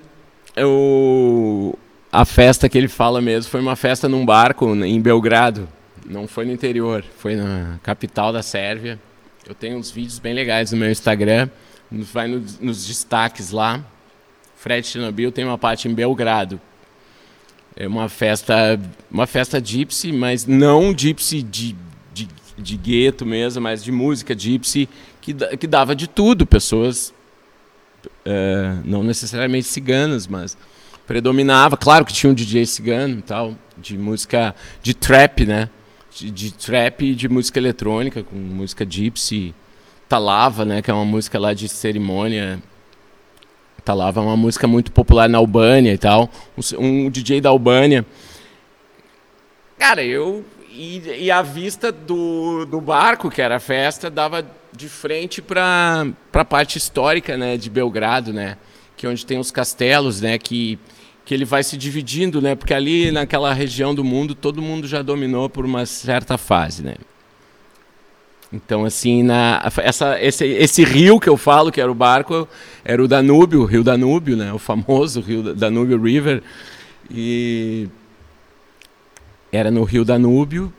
eu... a festa que ele fala mesmo foi uma festa num barco em Belgrado. Não foi no interior, foi na capital da Sérvia. Eu tenho uns vídeos bem legais no meu Instagram. Vai nos, nos destaques lá. Fred Chernobyl tem uma parte em Belgrado. É uma festa, uma festa gypsy, mas não gypsy de, de, de gueto mesmo, mas de música gypsy que, que dava de tudo. Pessoas, é, não necessariamente ciganas, mas predominava. Claro que tinha um DJ cigano tal, de música de trap, né? de, de trap e de música eletrônica, com música gypsy. Talava, né, que é uma música lá de cerimônia. Talava é uma música muito popular na Albânia e tal. Um, um DJ da Albânia. Cara, eu. E, e, a vista do, do barco, que era a festa, dava de frente para a parte histórica né, de Belgrado, né? Que é onde tem os castelos, né? Que que ele vai se dividindo, né? Porque ali naquela região do mundo todo mundo já dominou por uma certa fase, né? Então assim, na essa esse, esse rio que eu falo que era o barco era o Danúbio, o Rio Danúbio, né? O famoso Rio Danúbio River e era no Rio Danúbio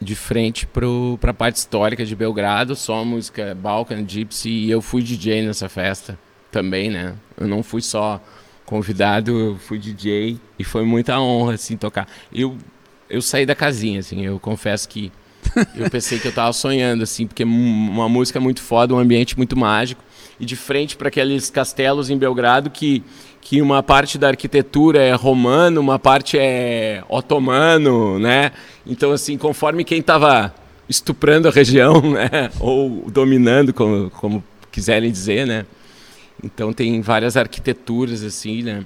de frente para a parte histórica de Belgrado, só música Balkan Gypsy e eu fui DJ nessa festa também, né? Eu não fui só convidado, eu fui DJ e foi muita honra assim tocar. Eu eu saí da casinha assim, eu confesso que eu pensei que eu estava sonhando assim, porque uma música muito foda, um ambiente muito mágico e de frente para aqueles castelos em Belgrado que que uma parte da arquitetura é romano, uma parte é otomano, né? Então assim, conforme quem estava estuprando a região, né, ou dominando como como quiserem dizer, né? Então tem várias arquiteturas assim, né?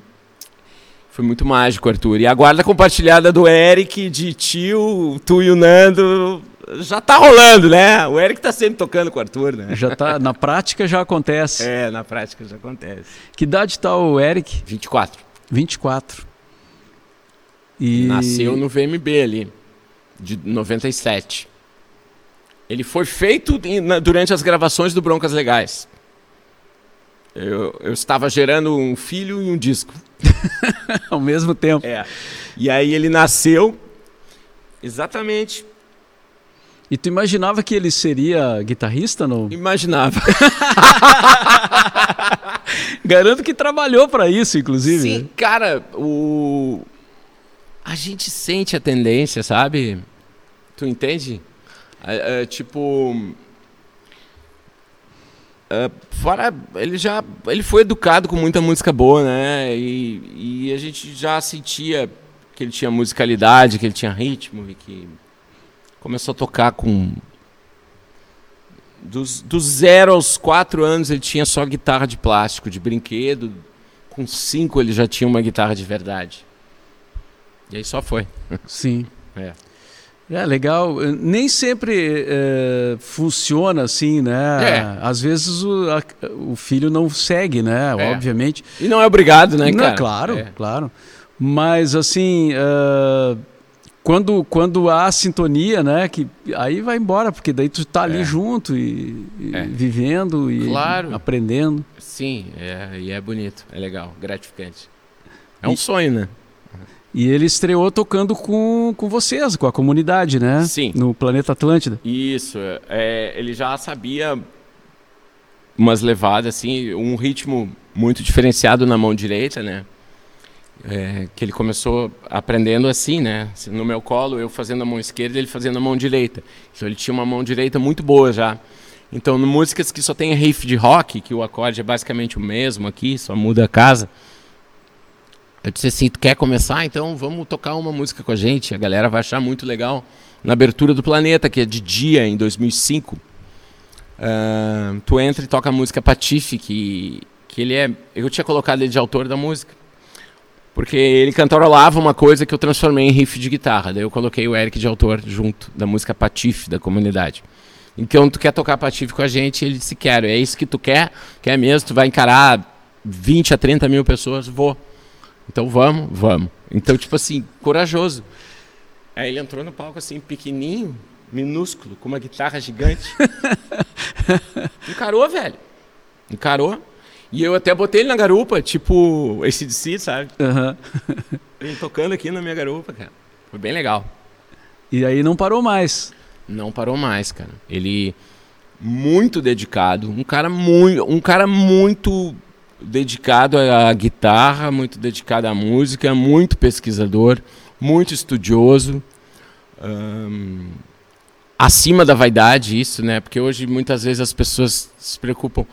Foi muito mágico, Arthur. E a guarda compartilhada do Eric, de tio, tu e o Nando, já tá rolando, né? O Eric tá sempre tocando com o Arthur, né? Já tá, na prática já acontece. É, na prática já acontece. Que idade tá o Eric? 24. 24. E... Nasceu no VMB ali, de 97. Ele foi feito durante as gravações do Broncas Legais. Eu, eu estava gerando um filho e um disco. Ao mesmo tempo. É. E aí ele nasceu exatamente. E tu imaginava que ele seria guitarrista? No... Imaginava. Garanto que trabalhou para isso, inclusive. Sim, cara, o... a gente sente a tendência, sabe? Tu entende? É, é, tipo, Uh, fora, ele já ele foi educado com muita música boa, né? E, e a gente já sentia que ele tinha musicalidade, que ele tinha ritmo e que começou a tocar com dos, dos zero aos quatro anos ele tinha só guitarra de plástico, de brinquedo. Com cinco ele já tinha uma guitarra de verdade. E aí só foi. Sim. É. É legal. Nem sempre é, funciona assim, né? É. Às vezes o, a, o filho não segue, né? É. Obviamente. E não é obrigado, né, cara? Não, claro, é. claro. Mas assim, uh, quando, quando há sintonia, né? Que aí vai embora, porque daí tu tá ali é. junto e, e é. vivendo e claro. aprendendo. Sim, é, e é bonito, é legal, gratificante. É um e, sonho, né? E ele estreou tocando com, com vocês, com a comunidade, né? Sim. No Planeta Atlântida. Isso. É, ele já sabia umas levadas, assim, um ritmo muito diferenciado na mão direita, né? É, que ele começou aprendendo assim, né? No meu colo, eu fazendo a mão esquerda, ele fazendo a mão direita. Então ele tinha uma mão direita muito boa já. Então, no músicas que só tem riff de rock, que o acorde é basicamente o mesmo aqui, só muda a casa eu disse assim, tu quer começar? Então vamos tocar uma música com a gente. A galera vai achar muito legal. Na abertura do Planeta, que é de dia, em 2005. Uh, ah, tu entra e toca a música Patife, que, que ele é... Eu tinha colocado ele de autor da música. Porque ele cantarolava uma coisa que eu transformei em riff de guitarra. Daí eu coloquei o Eric de autor junto da música Patife da comunidade. Então tu quer tocar Patife com a gente? Ele disse: Quero. É isso que tu quer? Quer mesmo? Tu vai encarar 20 a 30 mil pessoas? Vou. Então vamos, vamos. Então, tipo assim, corajoso. Aí ele entrou no palco assim, pequenininho, minúsculo, com uma guitarra gigante. Encarou, velho. Encarou. E eu até botei ele na garupa, tipo esse DC, sabe? Aham. Ele tocando aqui na minha garupa, cara. Foi bem legal. E aí não parou mais. Não parou mais, cara. Ele muito dedicado, um cara muito, um cara muito dedicado à guitarra, muito dedicado à música, muito pesquisador, muito estudioso. Ahn, acima da vaidade isso, né? Porque hoje muitas vezes as pessoas se preocupam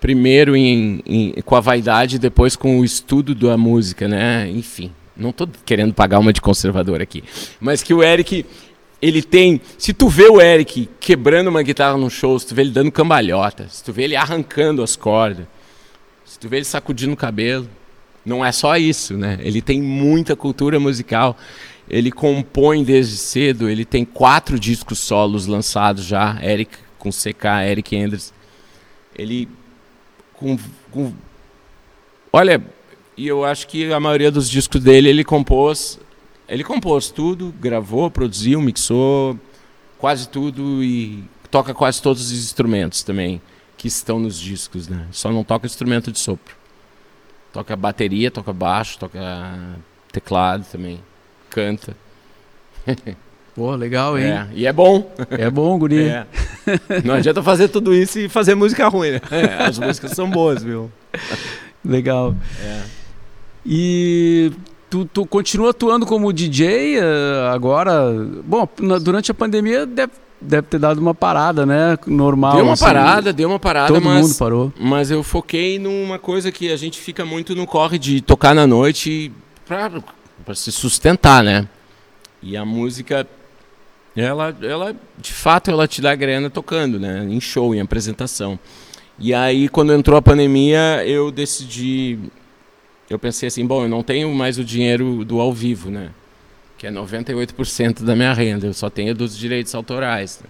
primeiro em, em- com a vaidade depois com o estudo da música, né? Enfim, não estou querendo pagar uma de conservador aqui, mas que o Eric ele tem, se tu vê o Eric quebrando uma guitarra num show, se tu vê ele dando cambalhota, se tu vê ele arrancando as cordas, se tu vê ele sacudindo o cabelo, não é só isso, né? Ele tem muita cultura musical. Ele compõe desde cedo. Ele tem quatro discos solos lançados já. Eric com CK, Eric Enders. Ele com, com- olha, e eu acho que a maioria dos discos dele ele compôs. Ele compôs tudo, gravou, produziu, mixou quase tudo e toca quase todos os instrumentos também que estão nos discos, né? Só não toca instrumento de sopro. Toca bateria, toca baixo, toca teclado também. Canta. Pô, legal, hein? É, e é bom. É, bom, guri. É. Não adianta fazer tudo isso e fazer música ruim, né? É, as músicas são boas, viu? Legal. É. E tu, tu continua atuando como DJ eh, agora? Bom, na- durante a pandemia deve, deve ter dado uma parada, né? Normal. Deu uma assim. parada, deu uma parada, Todo mas, mundo parou. mas eu foquei numa coisa que a gente fica muito no corre de tocar na noite pra se sustentar, né? E a música, ela, ela, de fato, ela te dá grana tocando, né? Em show, em apresentação. E aí, quando entrou a pandemia, eu decidi. Eu pensei assim: bom, eu não tenho mais o dinheiro do ao vivo, né? Que é 98% da minha renda. Eu só tenho dos direitos autorais. né?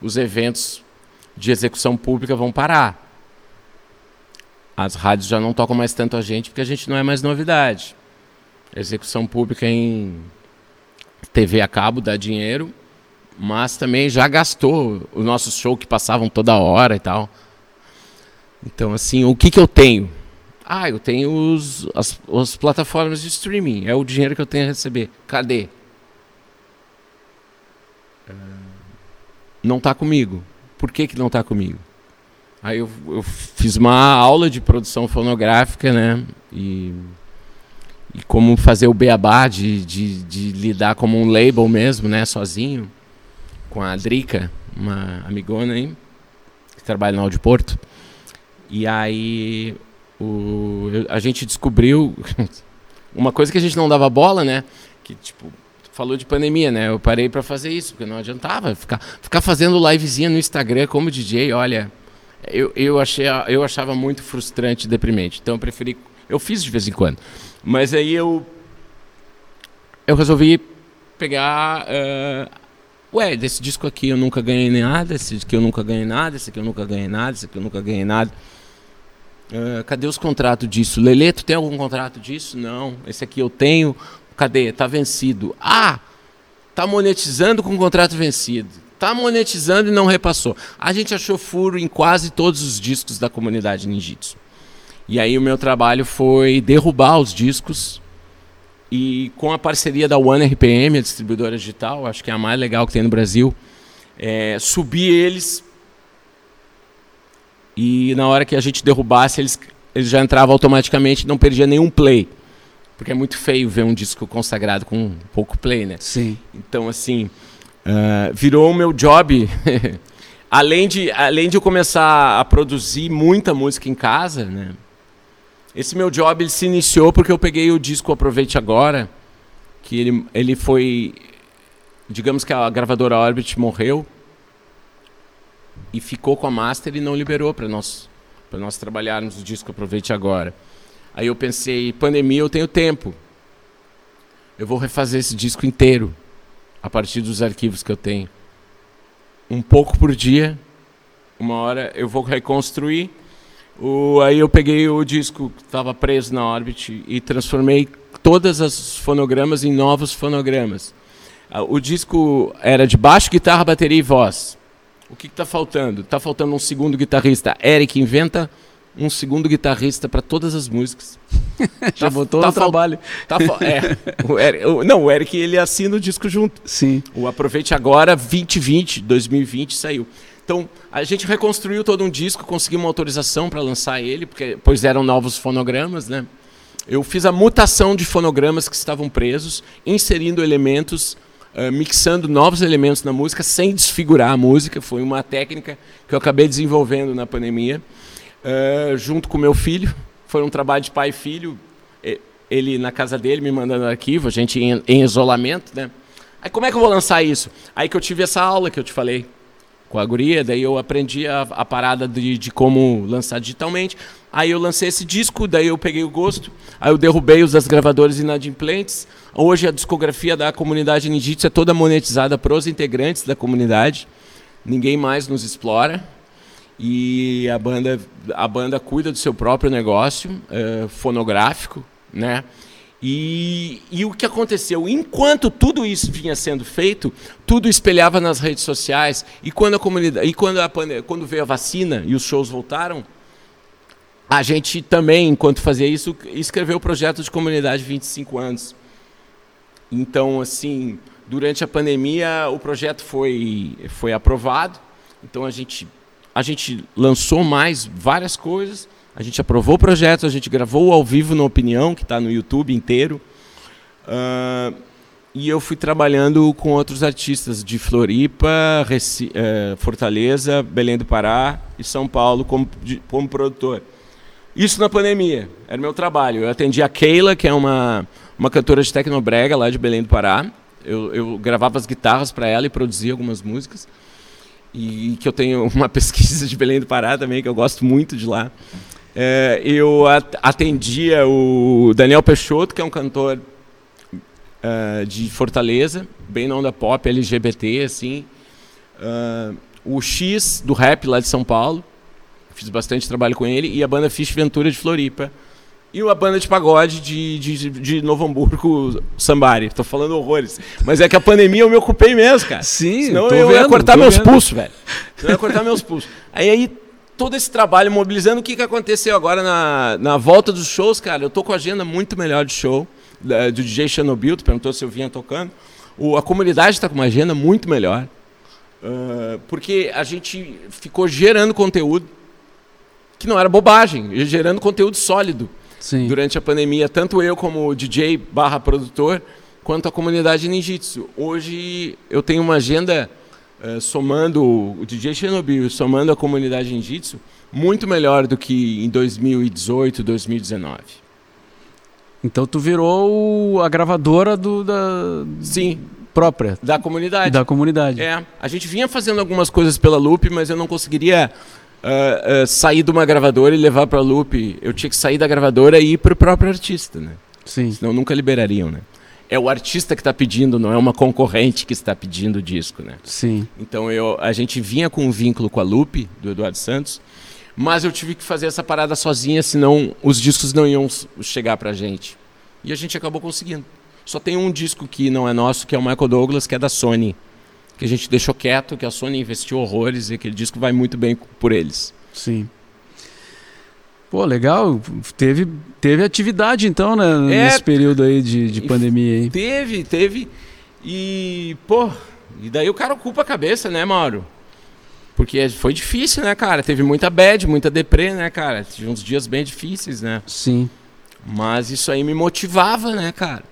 Os eventos de execução pública vão parar. As rádios já não tocam mais tanto a gente porque a gente não é mais novidade. Execução pública em TV a cabo dá dinheiro, mas também já gastou o nosso show que passavam toda hora e tal. Então, assim, o que, que eu tenho? Ah, eu tenho os, as, as plataformas de streaming. É o dinheiro que eu tenho a receber. Cadê? Não está comigo. Por que, que não está comigo? Aí eu, eu fiz uma aula de produção fonográfica, né? E, e como fazer o beabá de, de, de lidar como um label mesmo, né? Sozinho. Com a Drica, uma amigona aí, que trabalha no Audio Porto. E aí o, a gente descobriu uma coisa que a gente não dava bola, né? Que tipo, falou de pandemia, né? Eu parei para fazer isso, porque não adiantava ficar, ficar fazendo livezinha no Instagram como DJ, olha. Eu, eu, achei, eu achava muito frustrante e deprimente. Então eu preferi. Eu fiz de vez em quando. Mas aí eu. Eu resolvi pegar. Ué, desse disco aqui eu nunca ganhei nada, esse aqui eu nunca ganhei nada, esse aqui eu nunca ganhei nada, esse aqui eu nunca ganhei nada. Eh, cadê os contratos disso? Lelê, tu tem algum contrato disso? Não. Esse aqui eu tenho. Cadê? Tá vencido. Ah! Tá monetizando com contrato vencido. Tá monetizando e não repassou. A gente achou furo em quase todos os discos da comunidade Ninjitsu. E aí o meu trabalho foi derrubar os discos e com a parceria da One RPM, a distribuidora digital, acho que é a mais legal que tem no Brasil, é, subir eles e na hora que a gente derrubasse eles, eles já entravam automaticamente, não perdia nenhum play. Porque é muito feio ver um disco consagrado com pouco play, né? Sim. Então, assim, ah, virou o meu job. além, de, além de eu começar a produzir muita música em casa, né? Esse meu job ele se iniciou porque eu peguei o disco Aproveite Agora, que ele, ele foi. Digamos que a gravadora Orbit morreu e ficou com a master e não liberou para nós, nós trabalharmos o disco Aproveite Agora. Aí eu pensei, pandemia eu tenho tempo. eu vou refazer esse disco inteiro a partir dos arquivos que eu tenho. Um pouco por dia, uma hora eu vou reconstruir. O, aí eu peguei o disco que estava preso na Orbit e transformei todas as fonogramas em novos fonogramas. Ah, o disco era de baixo, guitarra, bateria e voz. O que está faltando? Está faltando um segundo guitarrista. Eric inventa um segundo guitarrista para todas as músicas. Já tá, botou tá no trabalho. Tá, é, o Eric, o, não, o Eric ele assina o disco junto. Sim. O Aproveite Agora 2020, 2020 saiu. Então, a gente reconstruiu todo um disco, conseguimos uma autorização para lançar ele, porque pois eram novos fonogramas, né? Eu fiz a mutação de fonogramas que estavam presos, inserindo elementos, uh, mixando novos elementos na música sem desfigurar a música. Foi uma técnica que eu acabei desenvolvendo na pandemia, uh, junto com meu filho. Foi um trabalho de pai e filho. Ele na casa dele me mandando arquivo, a gente em, em isolamento, né? Aí como é que eu vou lançar isso? Aí que eu tive essa aula que eu te falei, com a guria, daí eu aprendi a, a parada de, de, como lançar digitalmente. Aí eu lancei esse disco, daí eu peguei o gosto, aí eu derrubei os das gravadoras inadimplentes. Hoje a discografia da comunidade Ninjitsu é toda monetizada para os integrantes da comunidade. Ninguém mais nos explora. E a banda, a banda cuida do seu próprio negócio é, fonográfico, né? E, e, o que aconteceu? Enquanto tudo isso vinha sendo feito, tudo espelhava nas redes sociais. E quando a comunidade, e quando, a, quando veio a vacina e os shows voltaram, a gente também, enquanto fazia isso, escreveu o projeto de comunidade 25 anos. Então, assim, durante a pandemia, o projeto foi, foi aprovado. Então, a gente, a gente lançou mais várias coisas a gente aprovou o projeto, a gente gravou ao vivo na Opinião, que está no YouTube inteiro. Uh, e eu fui trabalhando com outros artistas de Floripa, Reci uh, Fortaleza, Belém do Pará e São Paulo como, de, como produtor. Isso na pandemia, era meu trabalho. Eu atendi a Keila, que é uma, uma cantora de tecnobrega lá de Belém do Pará. Eu, eu gravava as guitarras para ela e produzia algumas músicas. E que eu tenho uma pesquisa de Belém do Pará também, que eu gosto muito de lá. É, eu atendia o Daniel Peixoto, que é um cantor uh, de Fortaleza, bem na onda pop, LGBT, assim. Uh, o X, do rap lá de São Paulo, fiz bastante trabalho com ele, e a banda Fish Ventura de Floripa. E a banda de pagode de, de, de Novo Hamburgo, Sambari. Tô falando horrores. Mas é que a pandemia eu me ocupei mesmo, cara. Sim, Senão eu vendo, ia cortar meus vendo. pulsos, velho. Eu ia cortar meus pulsos. Aí, aí todo esse trabalho mobilizando. O que, que aconteceu agora na, na volta dos shows, cara? Eu tô com a agenda muito melhor de show, da, do DJ Chernobyl, tu perguntou se eu vinha tocando. O, a comunidade está com uma agenda muito melhor. Uh, porque a gente ficou gerando conteúdo que não era bobagem, gerando conteúdo sólido Sim. durante a pandemia, tanto eu como DJ barra produtor, quanto a comunidade ninjitsu. Hoje eu tenho uma agenda uh, somando o DJ Chernobyl, somando a comunidade Ninjitsu, muito melhor do que em 2018, 2019. Então tu virou a gravadora do da sim própria da comunidade. Da comunidade. É, a gente vinha fazendo algumas coisas pela Loop, mas eu não conseguiria uh, uh, sair de uma gravadora e levar para a Loop. Eu tinha que sair da gravadora e ir para o próprio artista, né? Sim. Senão nunca liberariam, né? É o artista que está pedindo, não é uma concorrente que está pedindo o disco, né? Sim. Então eu, a gente vinha com um vínculo com a Lupe, do Eduardo Santos, mas eu tive que fazer essa parada sozinha, senão os discos não iam chegar pra gente. E a gente acabou conseguindo. Só tem um disco que não é nosso, que é o Michael Douglas, que é da Sony. Que a gente deixou quieto, que a Sony investiu horrores e aquele disco vai muito bem por eles. Sim. Pô, legal. Teve, teve atividade então, né? É, nesse período aí de, de pandemia aí. Teve, teve. E, pô, e daí o cara ocupa a cabeça, né, Mauro? Porque foi difícil, né, cara? Teve muita bad, muita deprê, né, cara? Tive uns dias bem difíceis, né? Sim. Mas isso aí me motivava, né, cara?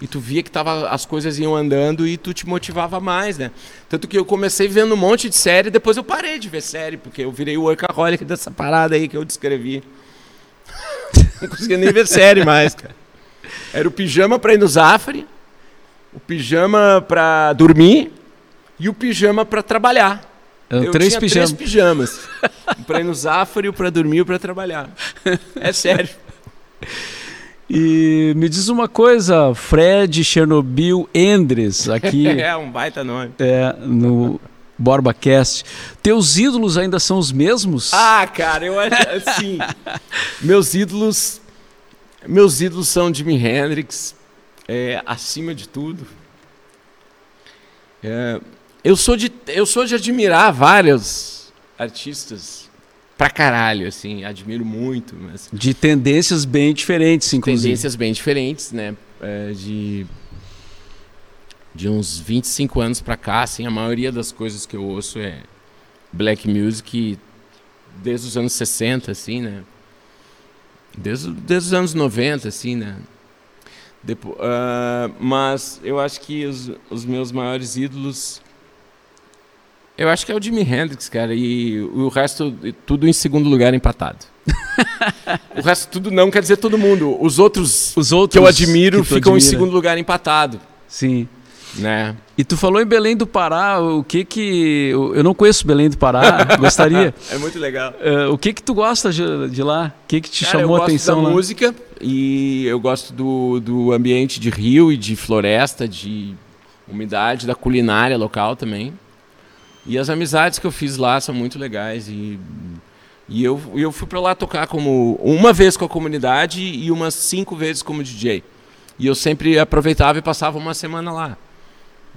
E tu via que tava, as coisas iam andando e tu te motivava mais, né? Tanto que eu comecei vendo um monte de série, depois eu parei de ver série, porque eu virei o workaholic dessa parada aí que eu descrevi. Não conseguia nem ver série mais, cara. Era o pijama pra ir no Zafre, o pijama pra dormir e o pijama pra trabalhar. Eu, eu três, tinha pijama. três pijamas. um pra ir no Zafre, o pra dormir e o pra trabalhar. É sério. E me diz uma coisa, Fred Chernobyl Endres, aqui. é um baita nome. É, no BorbaCast. Teus ídolos ainda são os mesmos? Ah, cara, eu acho assim. meus ídolos. Meus ídolos são Jimi Hendrix, é, acima de tudo. É, eu, sou de, eu sou de admirar vários artistas pra caralho, assim, admiro muito. Mas... De tendências bem diferentes, inclusive. Tendências bem diferentes, né? É, de, de uns 25 anos pra cá, assim, a maioria das coisas que eu ouço é black music desde os anos 60, assim, né? Desde, desde os anos 90, assim, né? Depois, uh, mas eu acho que os, os meus maiores ídolos. Eu acho que é o Jimi Hendrix, cara, e o resto, tudo em segundo lugar empatado. o resto tudo não quer dizer todo mundo. Os outros, Os outros que eu admiro que ficam admira. em segundo lugar empatado, Sim. né? E tu falou em Belém do Pará, o que que... Eu não conheço Belém do Pará, gostaria. É muito legal. Eh, o que que tu gosta de, de lá? O que que te Cara, chamou eu a gosto atenção da lá? música e eu gosto do, do ambiente de rio e de floresta, de umidade, da culinária local também. E as amizades que eu fiz lá são muito legais e e eu, eu fui para lá tocar como uma vez com a comunidade e umas cinco vezes como DJ. E eu sempre aproveitava e passava uma semana lá.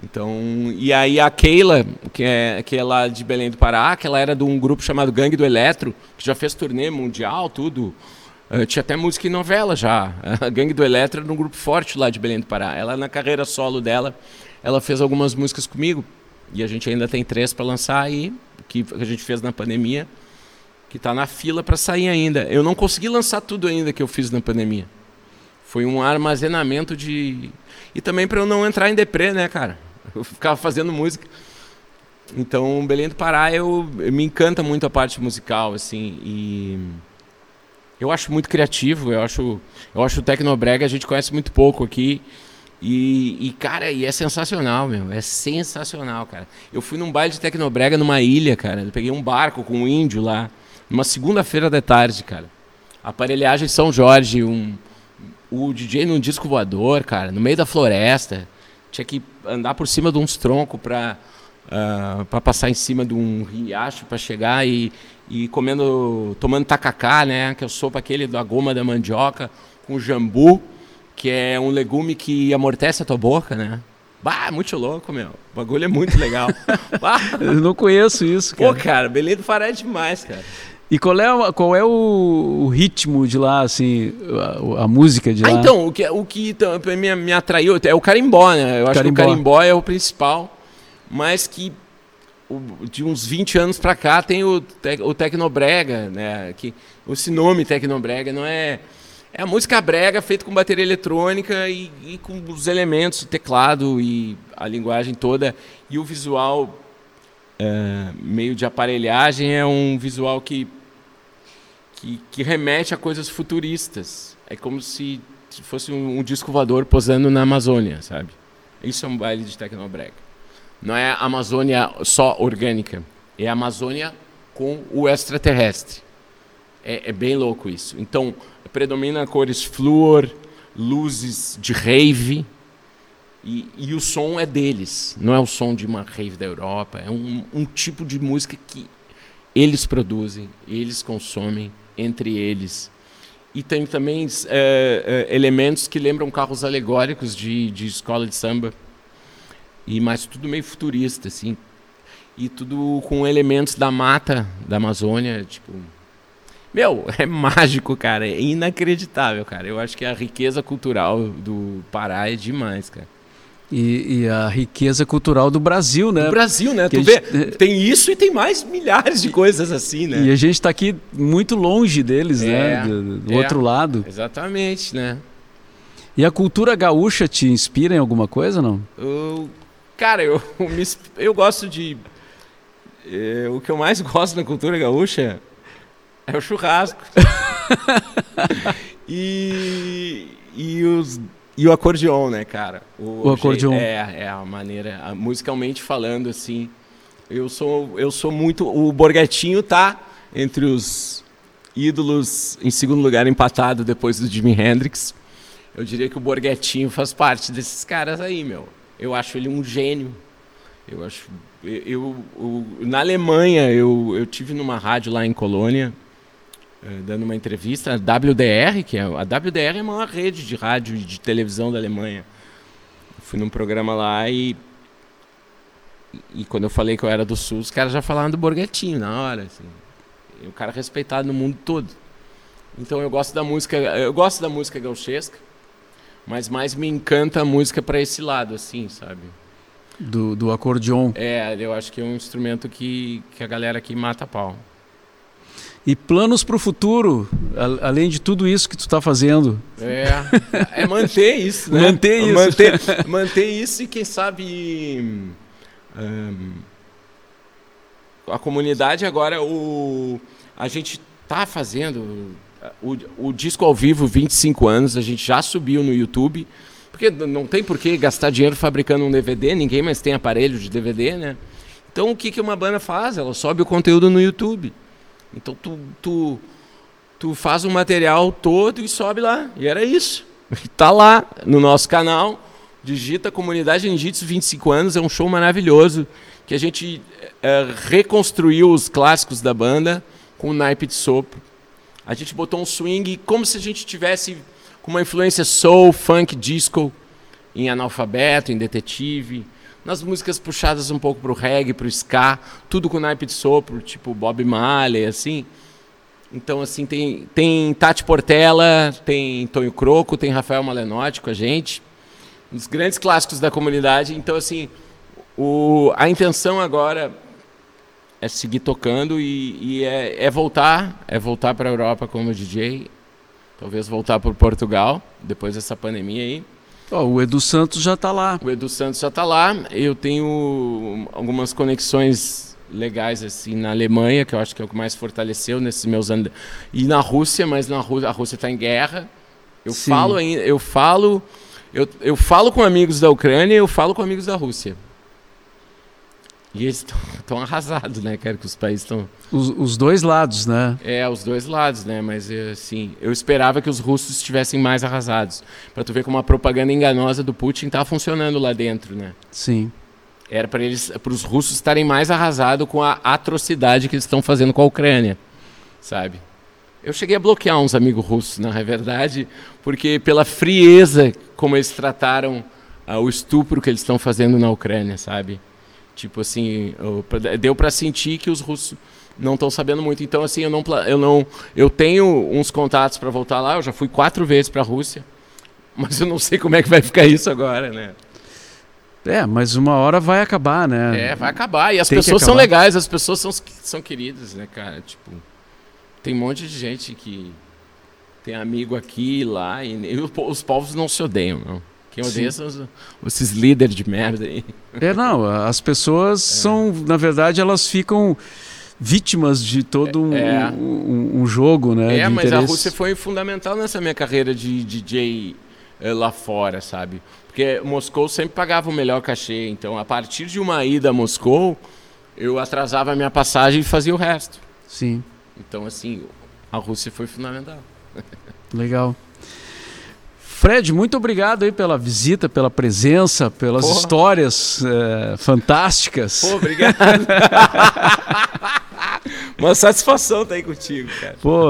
Então, e aí a Keila, que é, que é lá de Belém do Pará, que ela era de um grupo chamado Gangue do Eletro, que já fez turnê mundial, tudo. Eh, tinha até música e novela já. A Gangue do Eletro era um grupo forte lá de Belém do Pará. Ela, na carreira solo dela, ela fez algumas músicas comigo. E a gente ainda tem três para lançar aí, que a gente fez na pandemia, que está na fila para sair ainda. Eu não consegui lançar tudo ainda que eu fiz na pandemia. Foi um armazenamento de. E também para eu não entrar em deprê, né, cara? Eu ficava fazendo música. Então, Belém do Pará, eu, eu- me encanta muito a parte musical, assim, e eu acho muito criativo, eu acho, eu acho o Tecnobrega a gente conhece muito pouco aqui, e, e, cara, e é sensacional, meu, é sensacional, cara. Eu fui num baile de Tecnobrega numa ilha, cara, eu peguei um barco com um índio lá, numa segunda-feira da tarde, cara. Aparelhagem São Jorge, um, o DJ num disco voador, cara, no meio da floresta. Tinha que andar por cima de uns troncos para para passar em cima de um riacho para chegar e, e comendo, tomando tacacá, né, que é o sopa aquele da goma da mandioca com jambu, que é um legume que amortece a tua boca, né? Bah, muito louco, meu. O bagulho é muito legal. Eu não conheço isso, cara. pô, cara, Belém do Pará é demais, cara. E qual é, o- qual é o, o ritmo de lá, assim, a, a música de lá? Ah, então, o que, o que me, me atraiu é o carimbó, né? Eu acho Carimbó. que o carimbó é o principal, mas que de uns 20 anos pra cá tem o, o Tecnobrega, né? Que, esse nome Tecnobrega não é... É a música brega feita com bateria eletrônica e, e com os elementos, o teclado e a linguagem toda. E o visual é, meio de aparelhagem é um visual que que, que remete a coisas futuristas. É como se fosse um, um disco voador posando na Amazônia, sabe? Isso é um baile de Tecnobrega. Não é Amazônia só orgânica, é Amazônia com o extraterrestre. É, é bem louco isso. Então, predomina cores flúor, luzes de rave, e, e o som é deles. Não é o som de uma rave da Europa, é um, um tipo de música que eles produzem, eles consomem entre eles. E tem também eh, eh, elementos que lembram carros alegóricos de, de escola de samba. E mas tudo meio futurista assim. E tudo com elementos da mata da Amazônia, tipo meu, é mágico, cara, é inacreditável, cara. Eu acho que a riqueza cultural do Pará é demais, cara. E, e a riqueza cultural do Brasil, né? No Brasil, né? Tu vê, gente- tem isso e tem mais milhares de coisas assim, né? E a gente está aqui muito longe deles, né? É, Do, do é. outro lado. Exatamente, né? E a cultura gaúcha te inspira em alguma coisa, não? Eu- cara, eu, me ins- eu gosto de. eh, o que eu mais gosto na cultura gaúcha é o churrasco. e, e, os, e o acordeon, né, cara? O acordeon. jeito- É, é a maneira, a- musicalmente falando, assim. Eu sou, eu sou muito. O Borgatinho tá entre os ídolos em segundo lugar, empatado depois do Jimi Hendrix. eu diria que o Borghetinho faz parte desses caras aí, meu. Eu acho ele um gênio. Eu acho. Eu, eu, eu na Alemanha, eu, eu tive numa rádio lá em Colônia, dando uma entrevista, a WDR, que é a WDR é a maior rede de rádio e de televisão da Alemanha. Fui num programa lá e e quando eu falei que eu era do Sul, os caras já falavam do Borghetinho na hora, assim. E o cara respeitado no mundo todo. Então eu gosto da música, eu gosto da música gauchesca, mas mais me encanta a música para esse lado, assim, sabe? Do, do acordeon. É, eu acho que é um instrumento que, que a galera aqui mata pau. E planos para o futuro, a, além de tudo isso que tu está fazendo? É, é manter isso, né? Manter isso. Manter, manter isso e quem sabe um, a comunidade agora o a gente está fazendo o, o disco ao vivo 25 anos, a gente já subiu no YouTube. Porque não tem por que gastar dinheiro fabricando um DVD, ninguém mais tem aparelho de DVD, né? Então o que, que uma banda faz? Ela sobe o conteúdo no YouTube. Então tu, tu, tu faz o material todo e sobe lá. E era isso. Está lá no nosso canal. Digita Comunidade Ninjitsu 25 anos. É um show maravilhoso. Que a gente é, reconstruiu os clássicos da banda com o naipe de sopro. A gente botou um swing como se a gente tivesse com uma influência soul, funk, disco em analfabeto, em detetive nas músicas puxadas um pouco pro reggae, pro ska, tudo com naipe de sopro, tipo Bob Marley, assim. Então, assim, tem, tem Tati Portela, tem Tonho Croco, tem Rafael Malenotti com a gente, os grandes clássicos da comunidade. Então, assim, o, a intenção agora é seguir tocando e, e é, é, voltar, é voltar para a Europa como DJ, talvez voltar para Portugal, depois dessa pandemia aí. Oh, o Edu Santos já está lá. O Edu Santos já está lá. Eu tenho algumas conexões legais assim na Alemanha, que eu acho que é o que mais fortaleceu nesses meus anos. E na Rússia, mas na Rússia, a Rússia está em guerra. Eu Sim. falo ainda, eu falo, eu, eu falo com amigos da Ucrânia, eu falo com amigos da Rússia. E eles estão arrasados, né, cara? Que os países estão. Os, os, dois lados, né? É, os dois lados, né? Mas, assim, eu esperava que os russos estivessem mais arrasados. Para tu ver como a propaganda enganosa do Putin tá funcionando lá dentro, né? Sim. Era para eles, para os russos estarem mais arrasados com a atrocidade que eles estão fazendo com a Ucrânia, sabe? Eu cheguei a bloquear uns amigos russos, na verdade, porque pela frieza como eles trataram uh, o estupro que eles estão fazendo na Ucrânia, sabe? Tipo assim, eu, deu para sentir que os russos não estão sabendo muito. Então assim, eu não eu não eu tenho uns contatos para voltar lá. Eu já fui quatro vezes para a Rússia, mas eu não sei como é que vai ficar isso agora, né? É, mas uma hora vai acabar, né? É, vai acabar. E as tem pessoas são legais, as pessoas são, são queridas, né, cara? Tipo, tem um monte de gente que tem amigo aqui e lá, e, e os povos não se odeiam, não. Quem odeia são os, esses líderes de merda aí. É, não, as pessoas é. são, na verdade, elas ficam vítimas de todo um, é. um, um jogo, né? É, mas interesse. a Rússia foi fundamental nessa minha carreira de DJ eh, lá fora, sabe? Porque Moscou sempre pagava o melhor cachê, então a partir de uma ida a Moscou, eu atrasava a minha passagem e fazia o resto. Sim. Então, assim, a Rússia foi fundamental. Legal. Fred, muito obrigado aí pela visita, pela presença, pelas Porra. histórias é, fantásticas. Pô, obrigado. Uma satisfação estar aí contigo, cara. Pô,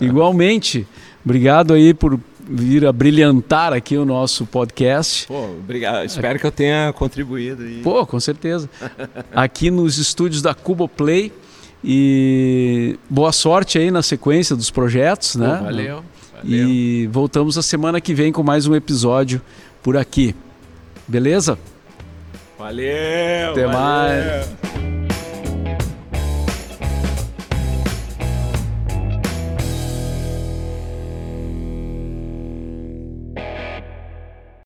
igualmente. Obrigado aí por vir a brilhantar aqui o nosso podcast. Pô, obrigado. Espero que eu tenha contribuído. Aí. Pô, com certeza. Aqui nos estúdios da Cubo Play. E boa sorte aí na sequência dos projetos, Pô, né? Valeu. Valeu. E voltamos a semana que vem com mais um episódio por aqui. Beleza? Valeu! Até valeu. mais!